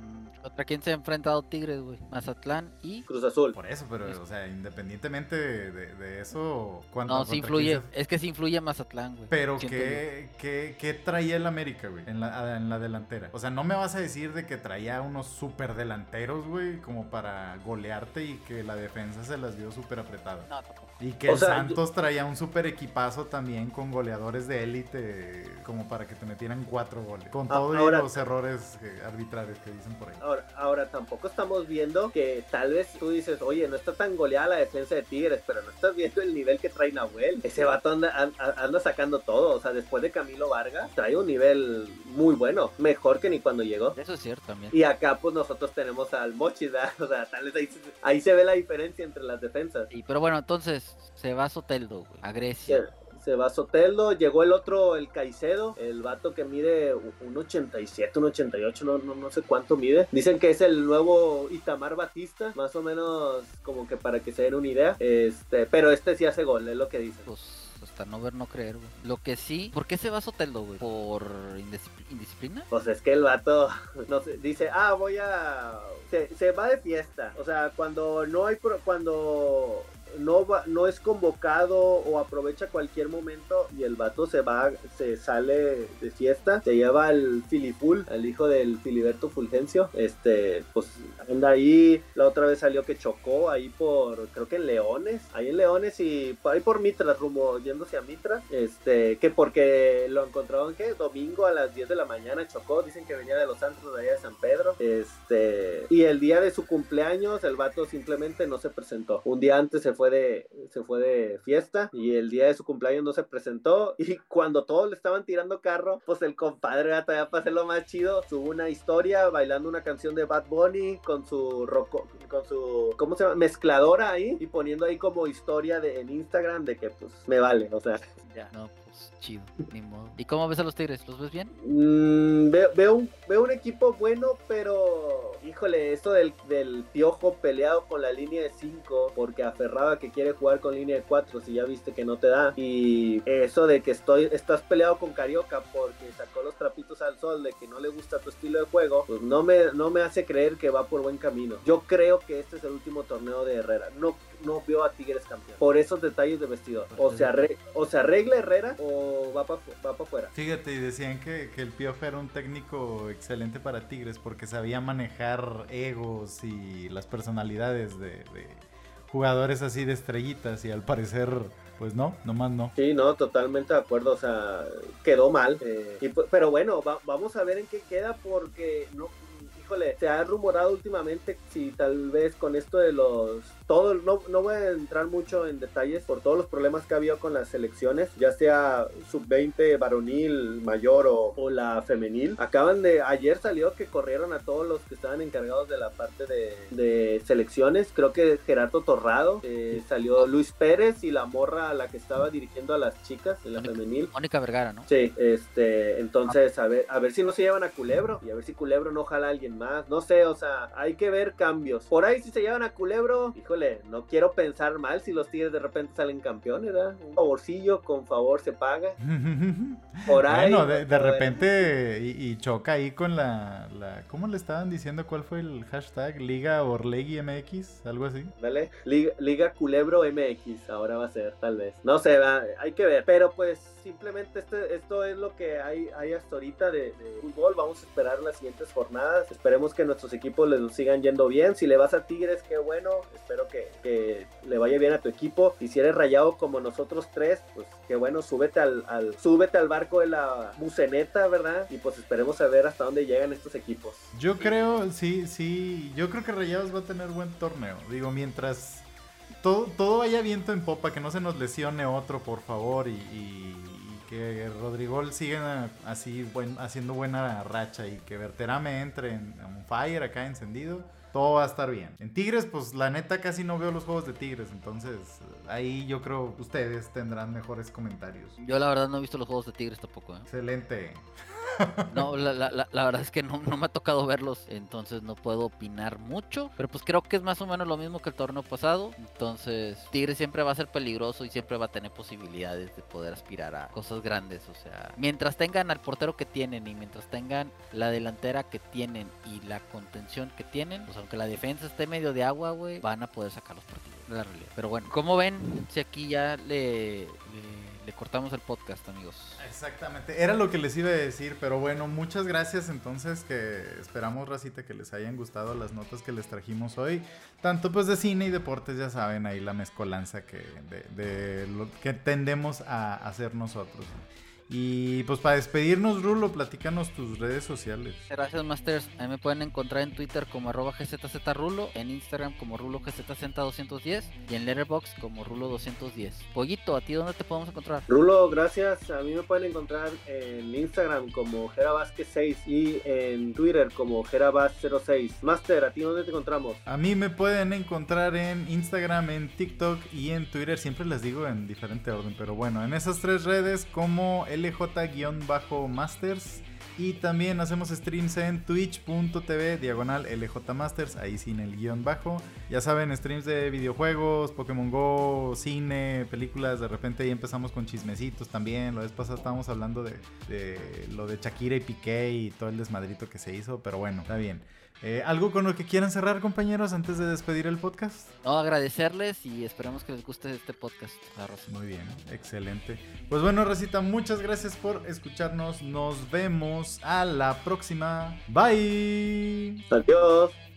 ¿Contra quién se ha enfrentado Tigres, güey? Mazatlán y... Cruz Azul. Por eso, pero, o sea, independientemente de, de- de eso, cuando. No, sí influye. Es que sí influye Mazatlán, güey. Pero ¿qué, qué, qué traía el América, güey? En la, en la delantera. O sea, no me vas a decir de que traía unos super delanteros, güey, como para golearte y que la defensa se las vio súper apretada. No, tampoco. Y que O el sea, Santos traía un super equipazo también con goleadores de élite, como para que te metieran cuatro goles. Con Ah, todos los errores eh, arbitrarios que dicen por ahí. Ahora, ahora tampoco estamos viendo que tal vez tú dices, oye, no está tan goleada la defensa de Tigres, pero no estás viendo el nivel que trae Nahuel. Ese vato anda, an- anda sacando todo. O sea, después de Camilo Vargas, trae un nivel muy bueno, mejor que ni cuando llegó. Eso es cierto también. Y acá, pues nosotros tenemos al Mochi, ¿verdad? O sea, tal vez ahí, se- ahí se ve la diferencia entre las defensas. Sí, pero bueno, entonces se va Soteldo, güey, a Grecia. Se, se va Soteldo, llegó el otro, el Caicedo, el vato que mide un 87, un 88, no, no, no sé cuánto mide. Dicen que es el nuevo Itamar Batista, más o menos como que para que se den una idea. Este, pero este sí hace gol, es lo que dicen. Pues hasta no ver, no creer, güey. Lo que sí, ¿por qué se va Soteldo, güey? ¿Por indiscipl- indisciplina? Pues es que el vato no sé, dice, ah, voy a... Se, se va de fiesta. O sea, cuando no hay... pro- Cuando no, va, no es convocado o aprovecha cualquier momento y el vato se va, se sale de fiesta, se lleva al Filipul, al hijo del Filiberto Fulgencio, este, pues anda ahí, la otra vez salió que chocó ahí por, creo que en Leones, ahí en Leones y ahí por Mitras, rumbo yéndose a Mitras, este, que porque lo encontraron que domingo a las 10 de la mañana chocó, dicen que venía de los santos de allá de San Pedro, este, y el día de su cumpleaños el vato simplemente no se presentó, un día antes se fue de, se fue de fiesta y el día de su cumpleaños no se presentó y cuando todos le estaban tirando carro, pues el compadre todavía para hacerlo más chido, subo una historia bailando una canción de Bad Bunny con su roco, con su, ¿cómo se llama? Mezcladora ahí y poniendo ahí como historia de, en Instagram de que pues me vale, o sea, Ya. No, pues chido, ni modo. ¿Y cómo ves a los Tigres? ¿Los ves bien? Mm, veo, un, equipo bueno, pero híjole, esto del, del piojo peleado con la línea de 5, porque aferraba que quiere jugar con línea de 4, si ya viste que no te da. Y eso de que estoy, estás peleado con Carioca porque sacó los trapitos al sol, de que no le gusta tu estilo de juego, pues no me, no me hace creer que va por buen camino. Yo creo que este es el último torneo de Herrera. No, no veo a Tigres campeón. Por esos detalles de vestidor. O se, arre- o se arregla Herrera o va para va pa afuera. Fíjate, y decían que, que el Piojo era un técnico excelente para Tigres porque sabía manejar egos y las personalidades de, de jugadores así de estrellitas y al parecer, pues no, nomás no. Sí, no, totalmente de acuerdo, o sea, quedó mal. eh, y pero bueno, va- vamos a ver en qué queda porque no, híjole, se ha rumorado últimamente si tal vez con esto de los todo, no, no voy a entrar mucho en detalles por todos los problemas que ha habido con las selecciones, ya sea sub-20, varonil, mayor o, o la femenil. Acaban de, ayer salió que corrieron a todos los que estaban encargados de la parte de, de selecciones. Creo que Gerardo Torrado, eh, salió Luis Pérez y la morra a la que estaba dirigiendo a las chicas de la Mónica. femenil. Mónica Vergara, ¿no? Sí, este, entonces a ver, a ver si no se llevan a Culebro y a ver si Culebro no jala a alguien No sé, o sea, hay que ver cambios. Por ahí si se llevan a Culebro, híjole, no quiero pensar mal si los Tigres de repente salen campeones, ¿verdad? Un favorcillo con favor se paga. Por ahí. bueno, de, repente y, y choca ahí con la, la... ¿Cómo le estaban diciendo? ¿Cuál fue el hashtag? Liga Orlegui MX, algo así. Dale, Liga, Liga Culebro MX, ahora va a ser, tal vez. No sé, va, hay que ver. Pero pues simplemente este, esto es lo que hay, hay hasta ahorita de, de fútbol. Vamos a esperar las siguientes jornadas. Esperemos que nuestros equipos les sigan yendo bien. Si le vas a Tigres, qué bueno. Espero que, que le vaya bien a tu equipo. Y si eres rayado como nosotros tres, pues qué bueno, súbete al, al, súbete al barco de la buceneta, ¿verdad? Y pues esperemos a ver hasta dónde llegan estos equipos. Yo creo, sí, sí, yo creo que Rayados va a tener buen torneo. Digo, mientras todo, todo vaya viento en popa, que no se nos lesione otro, por favor, y, y- y que Rodrigol siga así buen- haciendo buena racha y que Verterame entre en, en fire acá encendido. Todo va a estar bien. En Tigres, pues la neta casi no veo los juegos de Tigres, entonces ahí yo creo ustedes tendrán mejores comentarios. Yo la verdad no he visto los juegos de Tigres tampoco, ¿eh? Excelente. No, la, la, la, verdad es que no, no, me ha tocado verlos, entonces no puedo opinar mucho. Pero pues creo que es más o menos lo mismo que el torneo pasado. Entonces, Tigre siempre va a ser peligroso y siempre va a tener posibilidades de poder aspirar a cosas grandes. O sea, mientras tengan al portero que tienen y mientras tengan la delantera que tienen y la contención que tienen, pues aunque la defensa esté medio de agua, güey, van a poder sacar los partidos. La. Pero bueno, como ven, si aquí ya le le cortamos el podcast, amigos. Exactamente, era lo que les iba a decir, pero bueno, muchas gracias entonces, que esperamos, Racita, que les hayan gustado las notas que les trajimos hoy, tanto pues de cine y deportes, ya saben, ahí la mezcolanza que, de, lo que tendemos a hacer nosotros. Y pues para despedirnos, Rulo, platícanos tus redes sociales. Gracias, Masters. A mí me pueden encontrar en Twitter como arroba GZZRulo, en Instagram como Rulo 210 y en Letterboxd como Rulo210. Pollito, ¿a ti dónde te podemos encontrar? Rulo, gracias. A mí me pueden encontrar en Instagram como Gerabasque6 y en Twitter como Gerabas06. Master, ¿a ti dónde te encontramos? A mí me pueden encontrar en Instagram, en TikTok y en Twitter. Siempre les digo en diferente orden, pero bueno, en esas tres redes como el LJ-Masters. Y también hacemos streams en twitch.tv diagonal LJ Masters, ahí sin el guion bajo. Ya saben, streams de videojuegos, Pokémon Go, cine, películas. De repente ahí empezamos con chismecitos también. La vez pasada estábamos hablando de, de lo de Shakira y Piqué y todo el desmadrito que se hizo, pero bueno, está bien. Eh, ¿Algo con lo que quieran cerrar, compañeros, antes de despedir el podcast? No, agradecerles y esperamos que les guste este podcast. Muy bien, excelente. Pues bueno, Rosita, muchas gracias por escucharnos. Nos vemos a la próxima. Bye. Adiós.